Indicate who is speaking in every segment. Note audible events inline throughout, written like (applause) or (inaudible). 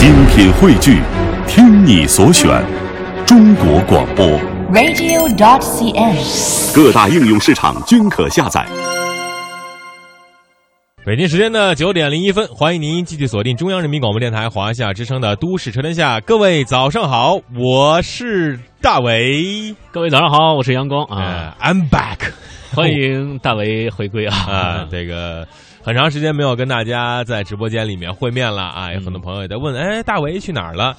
Speaker 1: 精品汇聚，听你所选，中国广播。
Speaker 2: radio.dot.cn，。
Speaker 1: 各大应用市场均可下载。
Speaker 3: 北京时间的九点零一分，欢迎您继续锁定中央人民广播电台华夏之声的《都市车天下》。各位早上好，我是大伟。
Speaker 4: 各位早上好，我是阳光
Speaker 3: 呃
Speaker 4: 啊
Speaker 3: ，，I'm back
Speaker 4: 欢迎大为回归啊！
Speaker 3: 啊，这个很长时间没有跟大家在直播间里面会面了啊，有很多朋友也在问，哎，大为去哪儿了？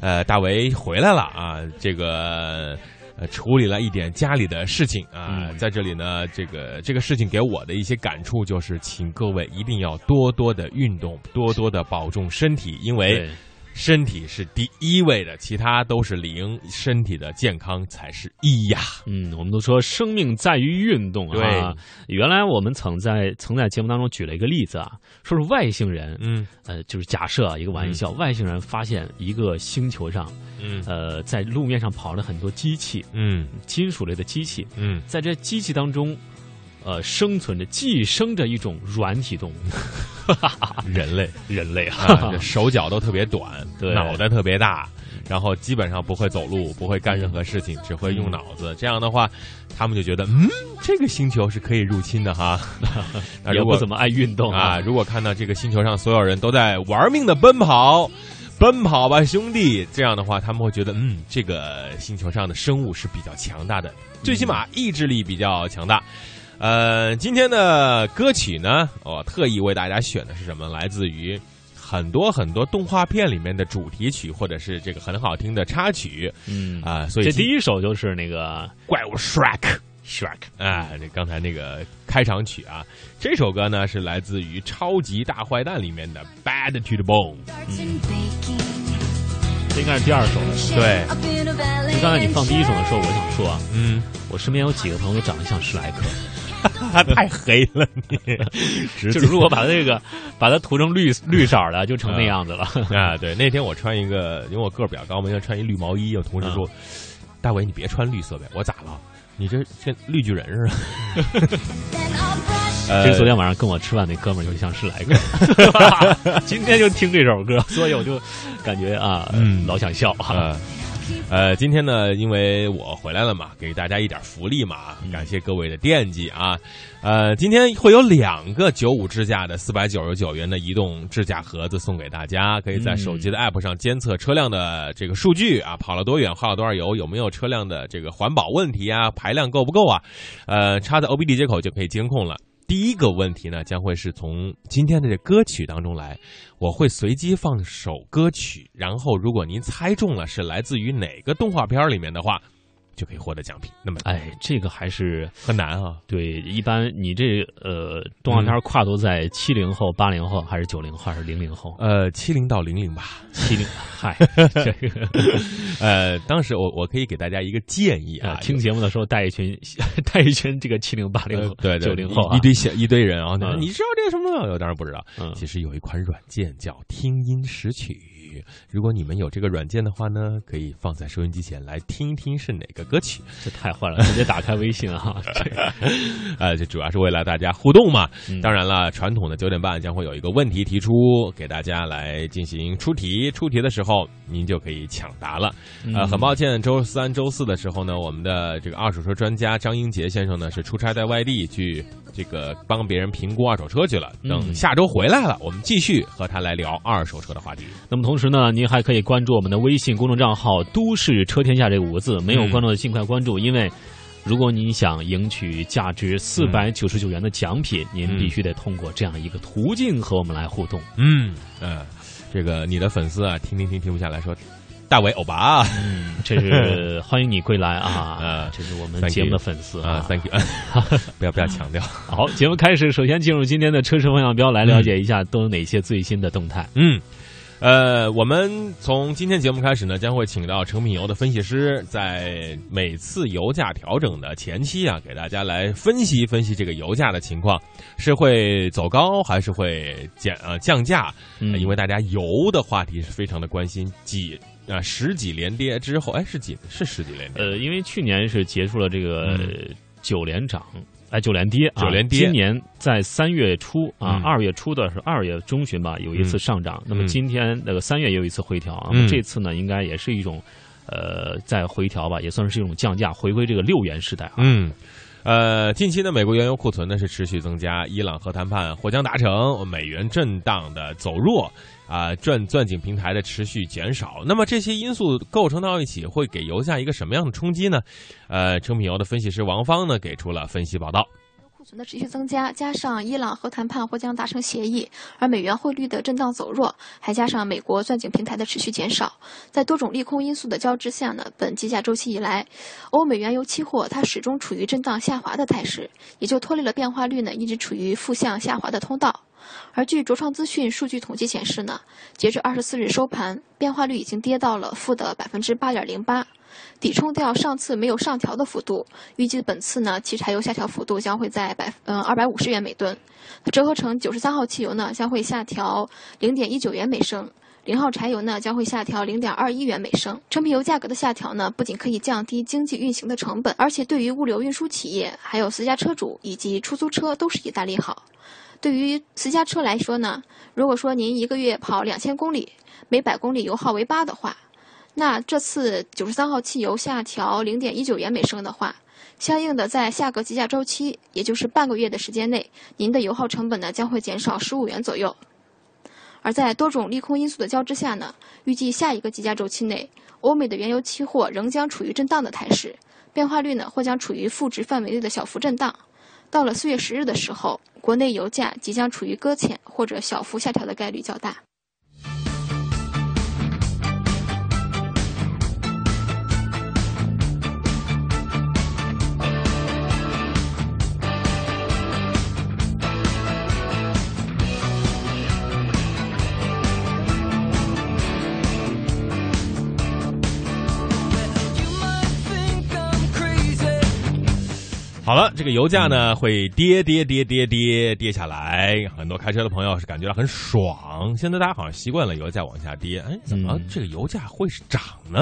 Speaker 3: 呃，大为回来了啊，这个。呃，处理了一点家里的事情啊，
Speaker 4: 嗯
Speaker 3: 在这里呢，这个这个事情给我的一些感触就是，请各位一定要多多的运动，多多的保重身体，因为
Speaker 4: 对，
Speaker 3: 身体是第一位的，其他都是零，身体的健康才是一呀。
Speaker 4: 嗯，我们都说生命在于运动啊。
Speaker 3: 对。
Speaker 4: 原来我们曾在曾在节目当中举了一个例子啊，说是外星人，
Speaker 3: 嗯。
Speaker 4: 呃，就是假设啊一个玩笑，外星人发现一个星球上，
Speaker 3: 嗯。
Speaker 4: 呃，在路面上跑了很多机器，
Speaker 3: 嗯。
Speaker 4: 金属类的机器，
Speaker 3: 嗯，
Speaker 4: 在这机器当中，呃，生存着寄生着一种软体动物，(laughs)
Speaker 3: 人类
Speaker 4: 人类
Speaker 3: 啊，
Speaker 4: 啊
Speaker 3: 这，手脚都特别短，
Speaker 4: 对
Speaker 3: 脑袋特别大，然后基本上不会走路，不会干任何事情，只会用脑子。这样的话，他们就觉得，嗯，这个星球是可以入侵的哈。(laughs) 那如果
Speaker 4: 也不怎么爱运动
Speaker 3: 啊，如果看到这个星球上所有人都在玩命的奔跑，奔跑吧，兄弟！这样的话，他们会觉得，嗯，这个星球上的生物是比较强大的，最起码意志力比较强大。呃，今天的歌曲呢，我特意为大家选的是什么？来自于很多很多动画片里面的主题曲，或者是这个很好听的插曲
Speaker 4: 嗯
Speaker 3: 啊、所以
Speaker 4: 这第一首就是那个
Speaker 3: 怪物 Shrek。
Speaker 4: Shrek，
Speaker 3: 啊，这刚才那个开场曲啊，这首歌呢是来自于《超级大坏蛋》里面的《Bad to the Bone》。
Speaker 4: 这应该是第二首了。
Speaker 3: 对，
Speaker 4: 就刚才你放第一首的时候，我想说啊，
Speaker 3: 嗯，
Speaker 4: 我身边有几个朋友长得像史莱克，
Speaker 3: 他 (laughs) 太黑了，你
Speaker 4: 就是如果把那个 (laughs) 把它涂成绿绿色的，就成那样子了。(laughs)
Speaker 3: 啊，对，那天我穿一个，因为我个儿比较高嘛，要穿一绿毛衣，有同事说：“大伟，你别穿绿色呗。”我咋了？你这跟绿巨人似的。呃
Speaker 4: 其实昨天晚上跟我吃饭那哥们儿就像是来个，今天就听这首歌，所以我就感觉啊，
Speaker 3: 嗯
Speaker 4: 老想笑啊。
Speaker 3: 呃，呃，今天呢，因为我回来了嘛，给大家一点福利嘛，感谢各位的惦记啊。呃，今天会有两个九五支架的四百九十九元的移动支架盒子送给大家，可以在手机的 app 上监测车辆的这个数据啊，跑了多远，耗了多少油，有没有车辆的这个环保问题啊，排量够不够啊？呃，插在 OBD 接口就可以监控了。第一个问题呢，将会是从今天的这歌曲当中来，我会随机放首歌曲，然后如果您猜中了是来自于哪个动画片里面的话，就可以获得奖品。那么
Speaker 4: 哎，这个还是
Speaker 3: 很难啊，
Speaker 4: 对，一般你这呃动画片跨度在七零后、八零后，还是九零后，还是零零后？
Speaker 3: 呃，七零到零零吧。
Speaker 4: 七零，(laughs) 嗨，这 (laughs) 个
Speaker 3: 呃，当时我我可以给大家一个建议啊，
Speaker 4: 啊，听节目的时候带一群 (laughs) 带一群这个七零八零后、
Speaker 3: 呃对对
Speaker 4: 九零后啊
Speaker 3: 一一，堆小一堆人啊，
Speaker 4: 嗯
Speaker 3: 你知道这个什么吗？我当然不知道。
Speaker 4: 嗯
Speaker 3: 其实有一款软件叫听音识曲，如果你们有这个软件的话呢，可以放在收音机前来听一听是哪个歌曲。(laughs)
Speaker 4: 这太坏了，直接打开微信啊，(laughs) 这个
Speaker 3: 呃，这主要是为了大家互动嘛。
Speaker 4: 嗯
Speaker 3: 当然了，传统的九点半将会有一个问题提出，给大家来进行出题。出题的时候，您就可以抢答了。呃，
Speaker 4: 嗯
Speaker 3: 很抱歉，周三、周四的时候呢，我们的这个二手车专家张英杰先生呢是出差在外地去这个帮别人评估二手车去了。等
Speaker 4: 嗯
Speaker 3: 下周回来了，我们继续和他来聊二手车的话题。
Speaker 4: 那么同时呢，您还可以关注我们的微信公众账号“都市车天下”这五个字，没有
Speaker 3: 嗯
Speaker 4: 关注的尽快关注，因为。如果您想赢取价值四百九十九元的奖品，您
Speaker 3: 嗯
Speaker 4: 必须得通过这样一个途径和我们来互动。
Speaker 3: 嗯，呃，这个你的粉丝啊，听听听听不下来说，大伟欧巴啊。
Speaker 4: 嗯，这是欢迎你归来啊
Speaker 3: 啊！(laughs)
Speaker 4: 这是我们节目的粉丝
Speaker 3: 啊，thank you，(laughs) 不要不要强调。
Speaker 4: 好，节目开始，首先进入今天的车市风向标，来了解一下都有哪些最新的动态。
Speaker 3: 嗯，呃，我们从今天节目开始呢，将会请到成品油的分析师，在每次油价调整的前期啊，给大家来分析分析这个油价的情况，是会走高还是会减呃降价？
Speaker 4: 嗯
Speaker 3: 呃因为大家油的话题是非常的关心，几啊十几连跌之后，哎是几是十几连跌？
Speaker 4: 呃，因为去年是结束了这个九连涨，哎，九连跌啊！
Speaker 3: 九连跌
Speaker 4: 今年在三月初啊
Speaker 3: 嗯，
Speaker 4: 二、月初的是二月中旬吧，有一次上涨。那么今天那个三月也有一次回调啊，
Speaker 3: 嗯
Speaker 4: 那么这次呢，应该也是一种呃在回调吧，也算是一种降价，回归这个六元时代啊。
Speaker 3: 嗯，呃，近期呢，美国原油库存呢是持续增加，伊朗核谈判或将达成，美元震荡的走弱。啊，钻钻井平台的持续减少，那么这些因素构成到一起，会给油价一个什么样的冲击呢？呃，成品油的分析师王芳呢给出了分析报道。
Speaker 2: 存的持续增加，加上伊朗核谈判或将达成协议，而美元汇率的震荡走弱，还加上美国钻井平台的持续减少，在多种利空因素的交织下呢，本计价周期以来，欧美原油期货它始终处于震荡下滑的态势，也就拖累了变化率呢一直处于负向下滑的通道。而据卓创资讯数据统计显示呢，截至二十四日收盘，变化率已经跌到了负的百分之八点零八。抵冲掉上次没有上调的幅度，预计本次呢，汽柴油下调幅度将会在百嗯二百五十元每吨，折合成九十三号汽油呢将会下调零点一九元每升，零号柴油呢将会下调零点二一元每升。成品油价格的下调呢，不仅可以降低经济运行的成本，而且对于物流运输企业、还有私家车主以及出租车都是一大利好。对于私家车来说呢，如果说您一个月跑两千公里，每百公里油耗为八的话，那这次九十三号汽油下调零点一九元每升的话，相应的在下个计价周期，也就是半个月的时间内，您的油耗成本呢将会减少十五元左右。而在多种利空因素的交织下呢，预计下一个计价周期内，欧美的原油期货仍将处于震荡的态势，变化率呢或将处于负值范围内的小幅震荡。到了四月十日的时候，国内油价即将处于搁浅或者小幅下调的概率较大。
Speaker 3: 好了，这个油价呢会跌跌跌跌跌跌下来，很多开车的朋友是感觉到很爽。现在大家好像习惯了油价往下跌，哎，怎么
Speaker 4: 嗯
Speaker 3: 这个油价会是涨呢？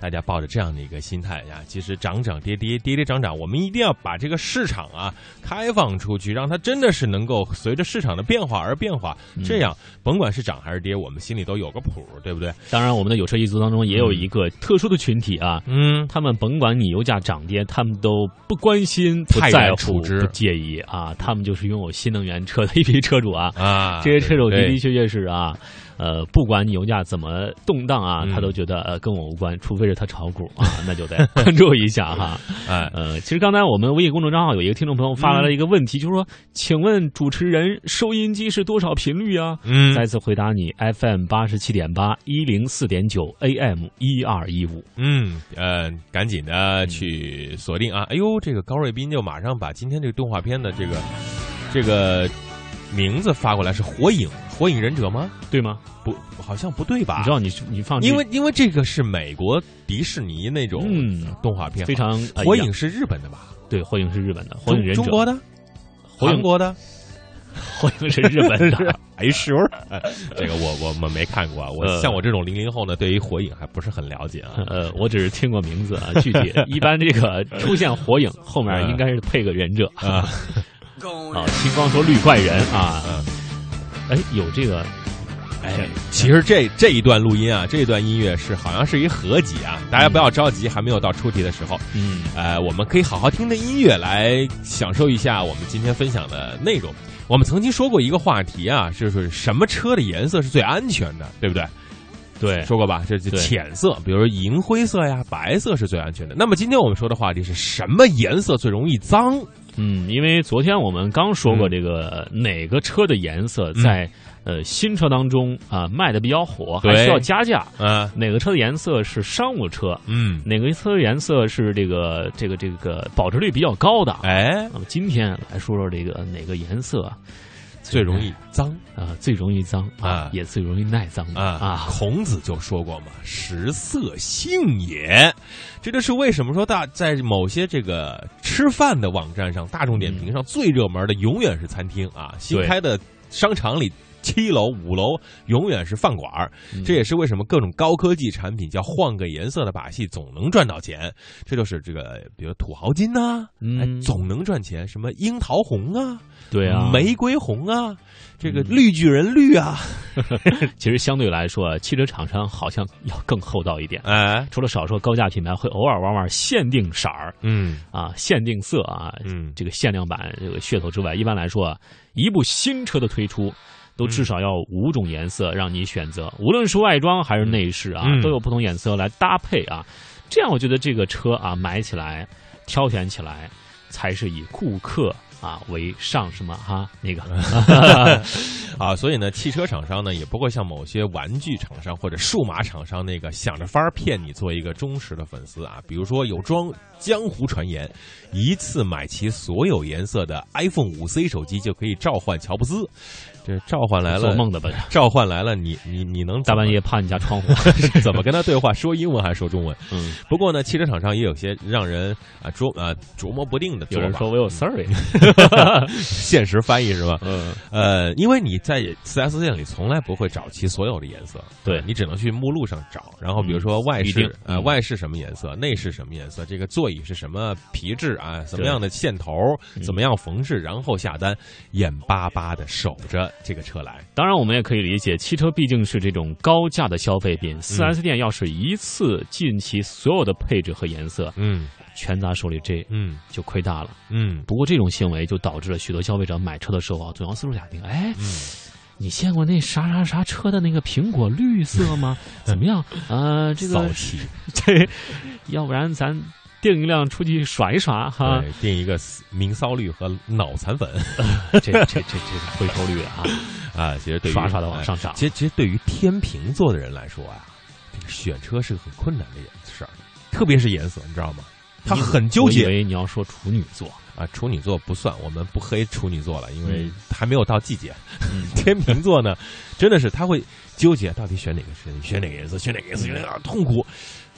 Speaker 3: 大家抱着这样的一个心态呀，其实涨涨跌跌跌跌涨涨，我们一定要把这个市场啊开放出去，让它真的是能够随着市场的变化而变化。这样，甭管是涨还是跌，我们心里都有个谱，对不对？
Speaker 4: 当然，我们的有车一族当中也有一个特殊的群体啊，
Speaker 3: 嗯，
Speaker 4: 他们甭管你油价涨跌，他们都不关心、不
Speaker 3: 泰
Speaker 4: 在乎、
Speaker 3: 然处之
Speaker 4: 不介意啊。他们就是拥有新能源车的一批车主啊。
Speaker 3: 啊，
Speaker 4: 这些车主的的确确是啊，呃，不管你油价怎么动荡啊，
Speaker 3: 嗯
Speaker 4: 他都觉得呃跟我无关，除非是他炒股啊，(laughs) 那就得关注一下哈。
Speaker 3: 哎，
Speaker 4: 呃，其实刚才我们微信公众账号有一个听众朋友发来了一个问题，就是说，请问主持人收音机是多少频率啊？
Speaker 3: 嗯
Speaker 4: 再次回答你，FM 八十七点八，一零四点九，AM 一二一五。
Speaker 3: 嗯，呃，赶紧的去锁定啊！哎呦，这个高瑞斌就马上把今天这个动画片的这个这个名字发过来，是《火影》《火影忍者》吗？
Speaker 4: 对吗？
Speaker 3: 不，好像不对吧？
Speaker 4: 你知道你你放
Speaker 3: 因为因为这个是美国迪士尼那种
Speaker 4: 嗯
Speaker 3: 动画片，
Speaker 4: 非常呃
Speaker 3: 火影是日本的吧？
Speaker 4: 对火影是日本的，火影忍者
Speaker 3: 中国的，
Speaker 4: 火影
Speaker 3: 韩国的，(laughs)
Speaker 4: 火影是日本的。(laughs)
Speaker 3: 哎是 (laughs) 这个我我们没看过啊。我
Speaker 4: 呃
Speaker 3: 像我这种零零后呢，对于火影还不是很了解啊。
Speaker 4: 呃，我只是听过名字啊，具体一般这个出现火影后面应该是配个忍者
Speaker 3: 啊
Speaker 4: 啊，青光说绿怪人啊，
Speaker 3: 嗯
Speaker 4: 哎，有这个，
Speaker 3: 哎，其实这这一段录音啊，这一段音乐是好像是一合集啊，大家不要着急，还没有到出题的时候。
Speaker 4: 嗯
Speaker 3: 呃，我们可以好好听着音乐来享受一下我们今天分享的内容。我们曾经说过一个话题啊，就是什么车的颜色是最安全的，对不对？
Speaker 4: 对，
Speaker 3: 说过吧？这就浅色，比如说银灰色呀、白色是最安全的。那么今天我们说的话题是什么颜色最容易脏？
Speaker 4: 嗯，因为昨天我们刚说过这个哪个车的颜色在呃新车当中啊卖的比较火，还需要加价，
Speaker 3: 嗯，
Speaker 4: 哪个车的颜色是商务车，
Speaker 3: 嗯，
Speaker 4: 哪个车的颜色是这个这个这个保值率比较高的。
Speaker 3: 哎，
Speaker 4: 那么今天来说说这个哪个颜色啊
Speaker 3: 最容易脏。
Speaker 4: 啊最容易脏
Speaker 3: 啊
Speaker 4: 也最容易耐脏
Speaker 3: 啊
Speaker 4: 啊。
Speaker 3: 孔子就说过嘛，“食色性也”，这就是为什么说大在某些这个吃饭的网站上，大众点评上最热门的永远是餐厅啊，新开的商场里七楼、五楼永远是饭馆儿。
Speaker 4: 嗯
Speaker 3: 这也是为什么各种高科技产品叫换个颜色的把戏总能赚到钱。这就是这个，比如土豪金呐、
Speaker 4: 嗯
Speaker 3: 哎，总能赚钱。什么樱桃红啊，
Speaker 4: 对啊，
Speaker 3: 玫瑰红啊，这个
Speaker 4: 嗯
Speaker 3: 绿巨人绿啊，(laughs)
Speaker 4: 其实相对来说，汽车厂商好像要更厚道一点。
Speaker 3: 哎，
Speaker 4: 除了少数高价品牌会偶尔玩玩限定色儿
Speaker 3: 嗯
Speaker 4: 啊、限定色啊，
Speaker 3: 嗯
Speaker 4: 这个限量版这个噱头之外，一般来说啊，一部新车的推出。都至少要五种颜色让你选择，无论是外装还是内饰啊，
Speaker 3: 嗯
Speaker 4: 都有不同颜色来搭配啊。这样我觉得这个车啊，买起来、挑选起来，才是以顾客啊为上什么哈那个 (laughs) (laughs)
Speaker 3: 啊，所以呢，汽车厂商呢也不会像某些玩具厂商或者数码厂商那个想着法儿骗你做一个忠实的粉丝啊。比如说有装江湖传言，一次买齐所有颜色的 iPhone 五 C 手机就可以召唤乔布斯，这召唤来了
Speaker 4: 做梦的吧？
Speaker 3: 召唤来了，你你你能
Speaker 4: 大半
Speaker 3: 夜
Speaker 4: 夜趴你家窗户，(laughs)
Speaker 3: 怎么跟他对话？说英文还是说中文？
Speaker 4: 嗯，
Speaker 3: 不过呢，汽车厂商也有些让人啊琢啊琢磨不定的。
Speaker 4: 有人说我有 sorry，，(laughs)
Speaker 3: 现实翻译是吧？
Speaker 4: 嗯，
Speaker 3: 呃，因为你在 4S 店里从来不会找齐所有的颜色，
Speaker 4: 对
Speaker 3: 你只能去目录上找。然后比如说外饰，呃，
Speaker 4: 嗯
Speaker 3: 外饰什么颜色，内饰什么颜色，这个座椅是什么皮质啊，什么样的线头，
Speaker 4: 嗯
Speaker 3: 怎么样缝制，然后下单，眼巴巴的守着这个车来。
Speaker 4: 当然，我们也可以理解，汽车毕竟是这种高价的消费品四 S 店要是一次尽其所有的配置和颜色，
Speaker 3: 嗯
Speaker 4: 全砸手里，这
Speaker 3: 嗯
Speaker 4: 就亏大了。
Speaker 3: 嗯
Speaker 4: 不过这种行为就导致了许多消费者买车的时候啊，总要四处打听，哎，
Speaker 3: 嗯，
Speaker 4: 你见过那啥啥啥车的那个苹果绿色吗？(laughs) 怎么样？呃，这个
Speaker 3: 骚气，(laughs)
Speaker 4: 这，要不然咱订一辆出去耍一耍哈。
Speaker 3: 对，定一个明骚绿和脑残粉 (laughs)
Speaker 4: 这这这这回头率啊，(laughs)
Speaker 3: 啊。其实对于
Speaker 4: 刷刷的往上涨
Speaker 3: 哎其实其实对于天秤座的人来说啊，这个选车是个很困难的事儿，特别是颜色，你知道吗？他很纠结
Speaker 4: 我以为你要说处女座，
Speaker 3: 啊。处女座不算，我们不黑处女座了，因为
Speaker 4: 嗯
Speaker 3: 还没有到季节。
Speaker 4: 嗯，(laughs)
Speaker 3: 天秤座呢，真的是他会纠结到底选哪个选选哪个颜色，选哪个颜色，选哪个啊痛苦。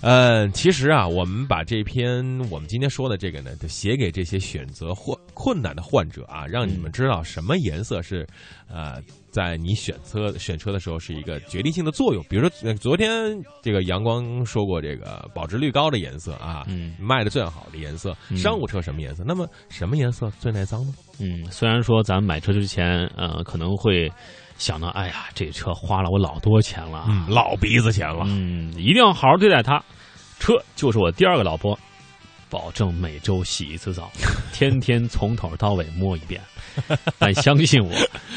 Speaker 3: 呃，其实啊，我们把这篇我们今天说的这个呢，就写给这些选择患困难的患者啊，让你们知道什么颜色是，呃，在你选车选车的时候是一个决定性的作用。比如说，呃昨天这个阳光说过，这个保值率高的颜色啊，
Speaker 4: 嗯
Speaker 3: 卖的最好的颜色，
Speaker 4: 嗯
Speaker 3: 商务车什么颜色？那么什么颜色最耐脏呢？
Speaker 4: 嗯，虽然说咱们买车之前，呃，可能会想到，哎呀，这车花了我老多钱了，
Speaker 3: 嗯，老鼻子钱了。
Speaker 4: 嗯，一定要好好对待它。车就是我第二个老婆，保证每周洗一次澡，(laughs) 天天从头到尾摸一遍。但相信我，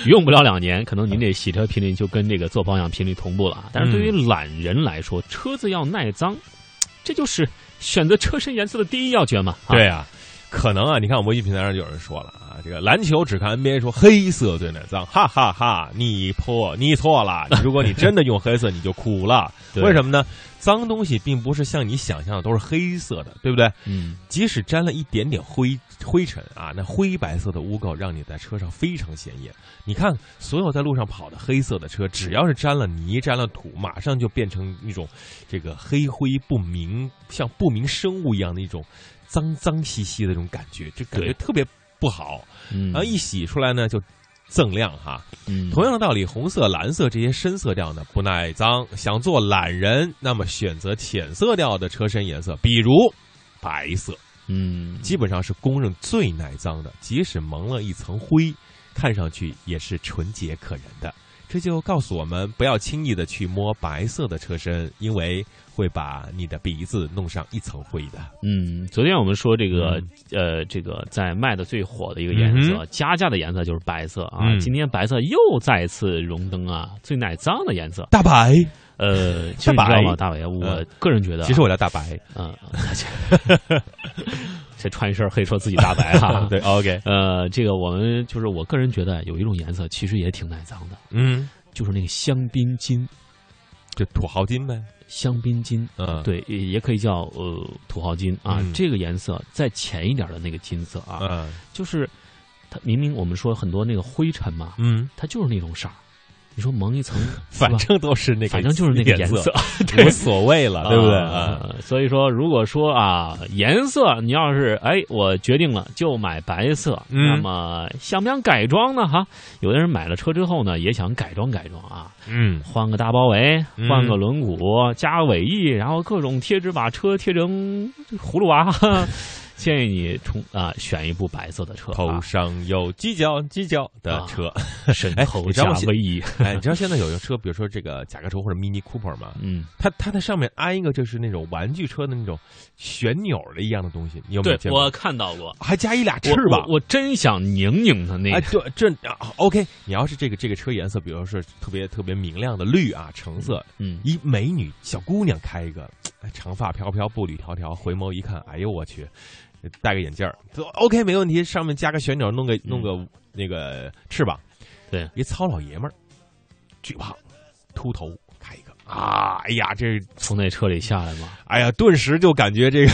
Speaker 4: 用不了两年，可能您这洗车频率就跟这个做保养频率同步了啊。但是对于懒人来说，车子要耐脏，这就是选择车身颜色的第一要诀嘛。啊
Speaker 3: 对啊，可能啊，你看我们微信平台上就有人说了啊，这个篮球只看 NBA 说黑色最难脏，哈哈哈你破你错了，(laughs) 如果你真的用黑色，你就苦了。为什么呢？脏东西并不是像你想象的都是黑色的，对不对？
Speaker 4: 嗯，
Speaker 3: 即使沾了一点点灰灰尘啊，那灰白色的污垢让你在车上非常显眼。你看，所有在路上跑的黑色的车，只要是沾了泥、沾了土，马上就变成一种这个黑灰不明，像不明生物一样的一种脏脏兮兮的这种感觉，就感觉特别不好。
Speaker 4: 嗯
Speaker 3: 然后一洗出来呢，就锃亮哈。
Speaker 4: 嗯
Speaker 3: 同样的道理，红色、蓝色这些深色调呢不耐脏，想做懒人，那么选择浅色调的车身颜色，比如白色。
Speaker 4: 嗯，
Speaker 3: 基本上是公认最耐脏的，即使蒙了一层灰，看上去也是纯洁可人的。这就告诉我们，不要轻易的去摸白色的车身，因为会把你的鼻子弄上一层灰的。
Speaker 4: 嗯，昨天我们说这个、呃，这个在卖的最火的一个颜色，
Speaker 3: 嗯
Speaker 4: 加价的颜色就是白色啊。
Speaker 3: 嗯
Speaker 4: 今天白色又再次荣登啊最耐脏的颜色。
Speaker 3: 大白，
Speaker 4: 呃，(laughs) 其实你知道吗，大白，我个人觉得啊，
Speaker 3: 其实我叫大白。
Speaker 4: 嗯，(laughs) 这穿一身黑说自己大白哈。(laughs)
Speaker 3: 对，OK，
Speaker 4: 呃，这个我们就是我个人觉得有一种颜色其实也挺耐脏的，
Speaker 3: 嗯，
Speaker 4: 就是那个香槟金。
Speaker 3: 就土豪金呗。
Speaker 4: 香槟金，
Speaker 3: 嗯，，
Speaker 4: 对，也也可以叫呃土豪金啊。
Speaker 3: 嗯。
Speaker 4: 这个颜色再浅一点的那个金色啊，
Speaker 3: 嗯。
Speaker 4: 就是它明明我们说很多那个灰尘嘛，
Speaker 3: 嗯。
Speaker 4: 它就是那种色儿，你说蒙一层，(laughs)
Speaker 3: 反正都是那个，
Speaker 4: 反正就是那个颜
Speaker 3: 色，(laughs)
Speaker 4: 无
Speaker 3: 所谓了，对不对？
Speaker 4: 啊，所以说，如果说啊，颜色你要是哎，我决定了就买白色，那么想不想改装呢？哈，有的人买了车之后呢，也想改装改装啊，
Speaker 3: 嗯，
Speaker 4: 换个大包围，换个轮毂，加尾翼，然后各种贴纸把车贴成葫芦娃。建议你从啊选一部白色的车，
Speaker 3: 头上有犄角犄角的车，
Speaker 4: 身后加尾翼。
Speaker 3: 哎，你知道现在有的车，比如说这个甲壳虫或者 Mini Cooper 吗？
Speaker 4: 嗯，
Speaker 3: 它它在上面安一个就是那种玩具车的那种旋钮的一样的东西，你有没有见
Speaker 4: 过？我看到过，
Speaker 3: 还加一俩翅膀。
Speaker 4: 我真想拧拧它那个。
Speaker 3: 哎，对，这 OK。你要是这个这个车颜色，比如说特别特别明亮的绿啊、橙色，
Speaker 4: 嗯，
Speaker 3: 一美女小姑娘开一个，长发飘飘，步履迢迢，回眸一看，哎呦我去！戴个眼镜儿，OK，没问题。上面加个旋钮，弄个弄个那个翅膀。
Speaker 4: 对，
Speaker 3: 一糙老爷们儿，巨胖，秃头，开一个啊！哎呀，这
Speaker 4: 从那车里下来吗？
Speaker 3: 哎呀，顿时就感觉这个。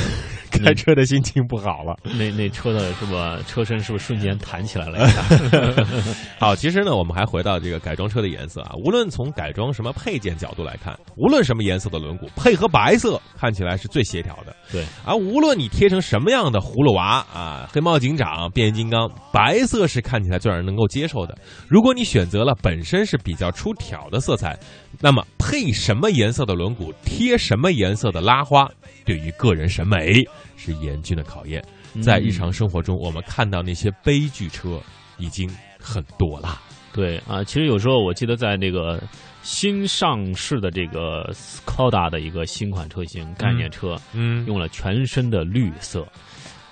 Speaker 3: 开车的心情不好了，
Speaker 4: 那那车的是吧车身是不是瞬间弹起来了一下？(laughs) (laughs)
Speaker 3: 好，其实呢，我们还回到这个改装车的颜色啊。无论从改装什么配件角度来看，无论什么颜色的轮毂，配合白色看起来是最协调的。
Speaker 4: 对，
Speaker 3: 而无论你贴成什么样的葫芦娃啊、黑猫警长、变形金刚，白色是看起来最让人能够接受的。如果你选择了本身是比较出挑的色彩，那么配什么颜色的轮毂，贴什么颜色的拉花，对于个人审美。是严峻的考验，在日常生活中，我们看到那些悲剧车已经很多了。
Speaker 4: 对啊，其实有时候我记得在那个新上市的这个斯柯达的一个新款车型概念车，
Speaker 3: 嗯，
Speaker 4: 用了全身的绿色。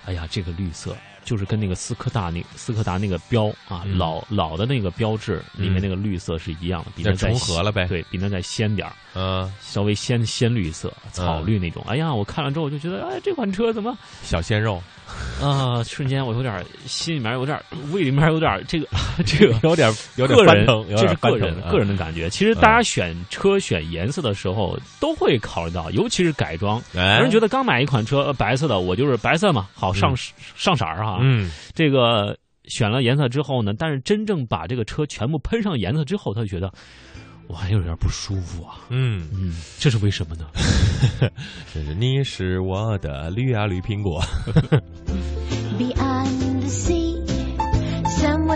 Speaker 4: 哎呀，这个绿色。就是跟那个斯柯达那斯柯达那个标啊，老老的那个标志里面那个绿色是一样的，比那再
Speaker 3: 重合了呗，
Speaker 4: 对比那再鲜点儿，
Speaker 3: 嗯，
Speaker 4: 稍微鲜鲜绿色、草绿那种。哎呀，我看了之后我就觉得，哎，这款车怎么
Speaker 3: 小鲜肉？
Speaker 4: 啊！瞬间我有点心里面有点胃里面有点这个这 (laughs) 个
Speaker 3: 有点有点
Speaker 4: 翻腾，
Speaker 3: 这
Speaker 4: 是个人个人的感觉。其实大家选车选颜色的时候都会考虑到，尤其是改装。有人觉得刚买一款车白色的，我就是白色嘛，好上上色儿哈。
Speaker 3: 嗯，
Speaker 4: 这个选了颜色之后呢，但是真正把这个车全部喷上颜色之后，他就觉得。我还有点不舒服啊，
Speaker 3: 嗯
Speaker 4: 嗯，这是为什么呢？
Speaker 3: 这 (laughs) 是你是我的绿啊绿苹果。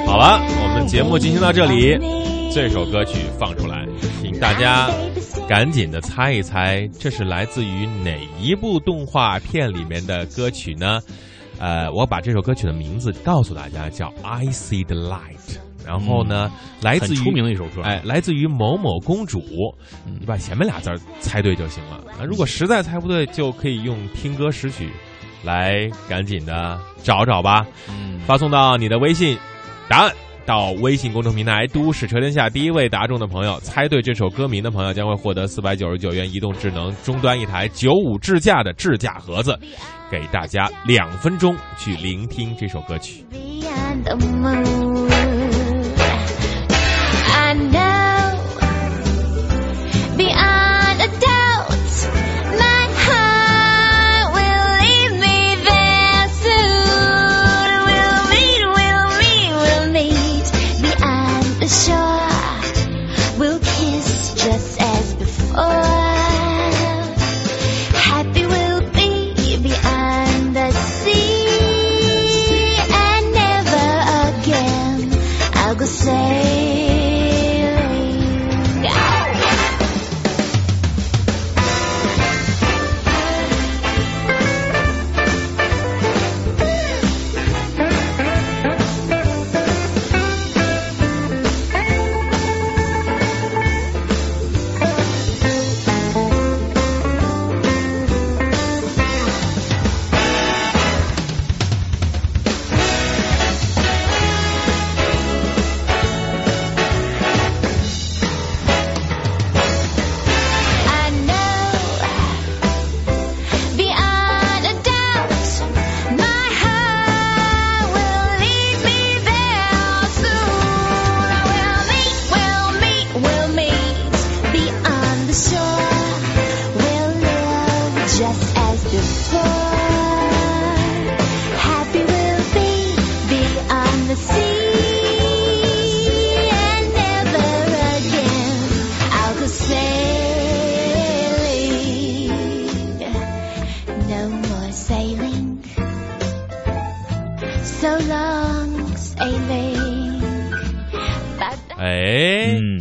Speaker 3: 好了，我们节目进行到这里，这首歌曲放出来，请大家赶紧的猜一猜，这是来自于哪一部动画片里面的歌曲呢？呃，我把这首歌曲的名字告诉大家，叫《I See the Light》。然后呢，来自于
Speaker 4: 出名的一首歌，
Speaker 3: 哎，来自于某某公主，你把前面俩字猜对就行了。那如果实在猜不对，就可以用听歌识曲，来赶紧的找找吧。发送到你的微信，答案到微信公众平台“都市车天下”，第一位答中的朋友，猜对这首歌名的朋友将会获得四百九十九元移动智能终端一台九五智驾的智驾盒子，给大家两分钟去聆听这首歌曲。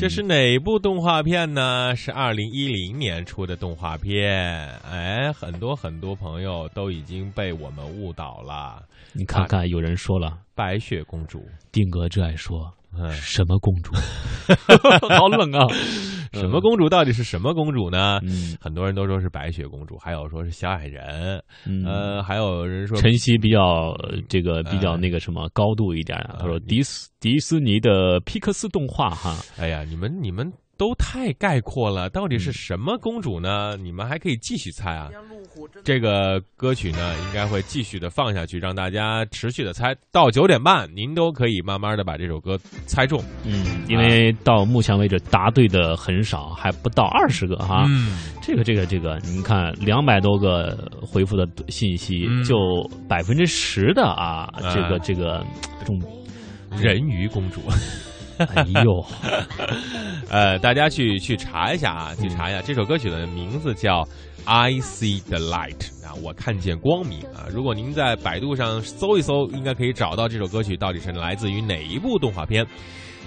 Speaker 3: 这是哪部动画片呢？是二零一零年出的动画片。哎，很多很多朋友都已经被我们误导了。
Speaker 4: 你看看，有人说了，
Speaker 3: 白雪公主，
Speaker 4: 定格最爱说
Speaker 3: 嗯，
Speaker 4: 什么公主，(laughs) 好冷啊！
Speaker 3: 什么公主到底是什么公主呢？
Speaker 4: 嗯。
Speaker 3: 很多人都说是白雪公主，还有说是小矮人，
Speaker 4: 嗯。
Speaker 3: 呃，还有人说
Speaker 4: 晨曦比较呃这个比较那个什么高度一点啊，他说迪斯迪斯尼的皮克斯动画哈，
Speaker 3: 哎呀，你们你们都太概括了，到底是什么公主呢？你们还可以继续猜啊。这个歌曲呢，应该会继续的放下去，让大家持续的猜。到九点半，您都可以慢慢的把这首歌猜中。
Speaker 4: 嗯，因为到目前为止答对的很少，还不到二十个哈。
Speaker 3: 嗯，
Speaker 4: 这个这个这个，你看两百多个回复的信息，
Speaker 3: 嗯
Speaker 4: 就百分之十的啊，
Speaker 3: 啊
Speaker 4: 这个这个这种，
Speaker 3: 人鱼公主。(laughs)
Speaker 4: 哎呦，(laughs)
Speaker 3: 呃，大家去去查一下啊，去查一下这首歌曲的名字叫《I See the Light》啊，我看见光明啊。如果您在百度上搜一搜，应该可以找到这首歌曲到底是来自于哪一部动画片。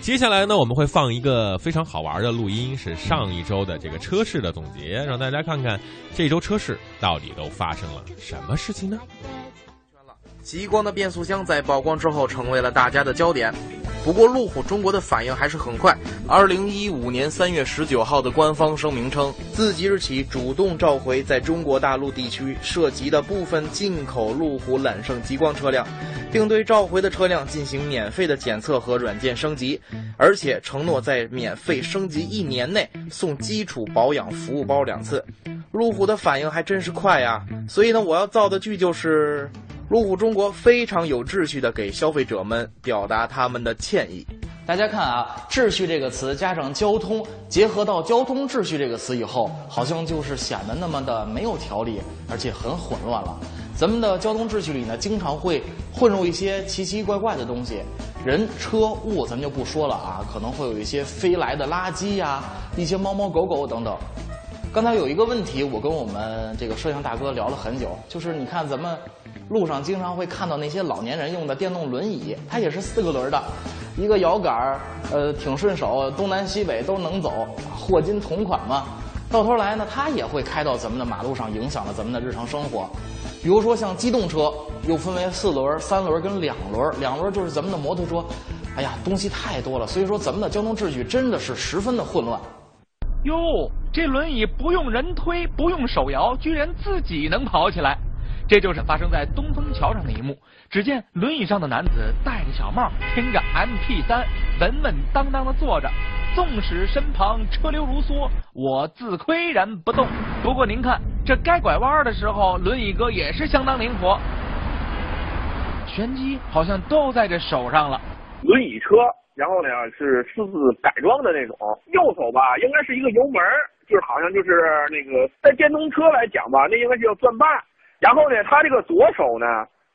Speaker 3: 接下来呢，我们会放一个非常好玩的录音，是上一周的这个车市的总结，让大家看看这周车市到底都发生了什么事情呢？
Speaker 5: 极光的变速箱在曝光之后成为了大家的焦点。不过，路虎中国的反应还是很快。二零一五年三月十九号的官方声明称，自即日起主动召回在中国大陆地区涉及的部分进口路虎揽胜极光车辆，并对召回的车辆进行免费的检测和软件升级，而且承诺在免费升级一年内送基础保养服务包两次。路虎的反应还真是快呀！所以呢，我要造的句就是。路虎中国非常有秩序地给消费者们表达他们的歉意。大家看啊，“秩序”这个词加上“交通”，结合到“交通秩序”这个词以后，好像就是显得那么的没有条理，而且很混乱了。咱们的交通秩序里呢，经常会混入一些奇奇怪怪的东西，人、车、物，咱们就不说了啊，可能会有一些飞来的垃圾呀、一些猫猫狗狗等等。刚才有一个问题，我跟我们这个摄像大哥聊了很久，就是你看咱们路上经常会看到那些老年人用的电动轮椅，它也是四个轮的，一个摇杆儿，呃，挺顺手，东南西北都能走，霍金同款嘛。到头来呢，它也会开到咱们的马路上，影响了咱们的日常生活。比如说像机动车，又分为四轮、三轮跟两轮，两轮就是咱们的摩托车。哎呀，东西太多了，所以说咱们的交通秩序真的是十分的混乱。
Speaker 6: 哟，这轮椅不用人推，不用手摇，居然自己能跑起来。这就是发生在东风桥上的一幕。只见轮椅上的男子戴着小帽，听着 MP 三，稳稳当当的坐着。纵使身旁车流如梭，我自岿然不动。不过您看，这该拐弯的时候，轮椅哥也是相当灵活。玄机好像都在这手上了。
Speaker 7: 轮椅车，然后呢是私自改装的那种。右手吧，应该是一个油门，就是好像就是那个在电动车来讲吧，那应该叫转把。然后呢，它这个左手呢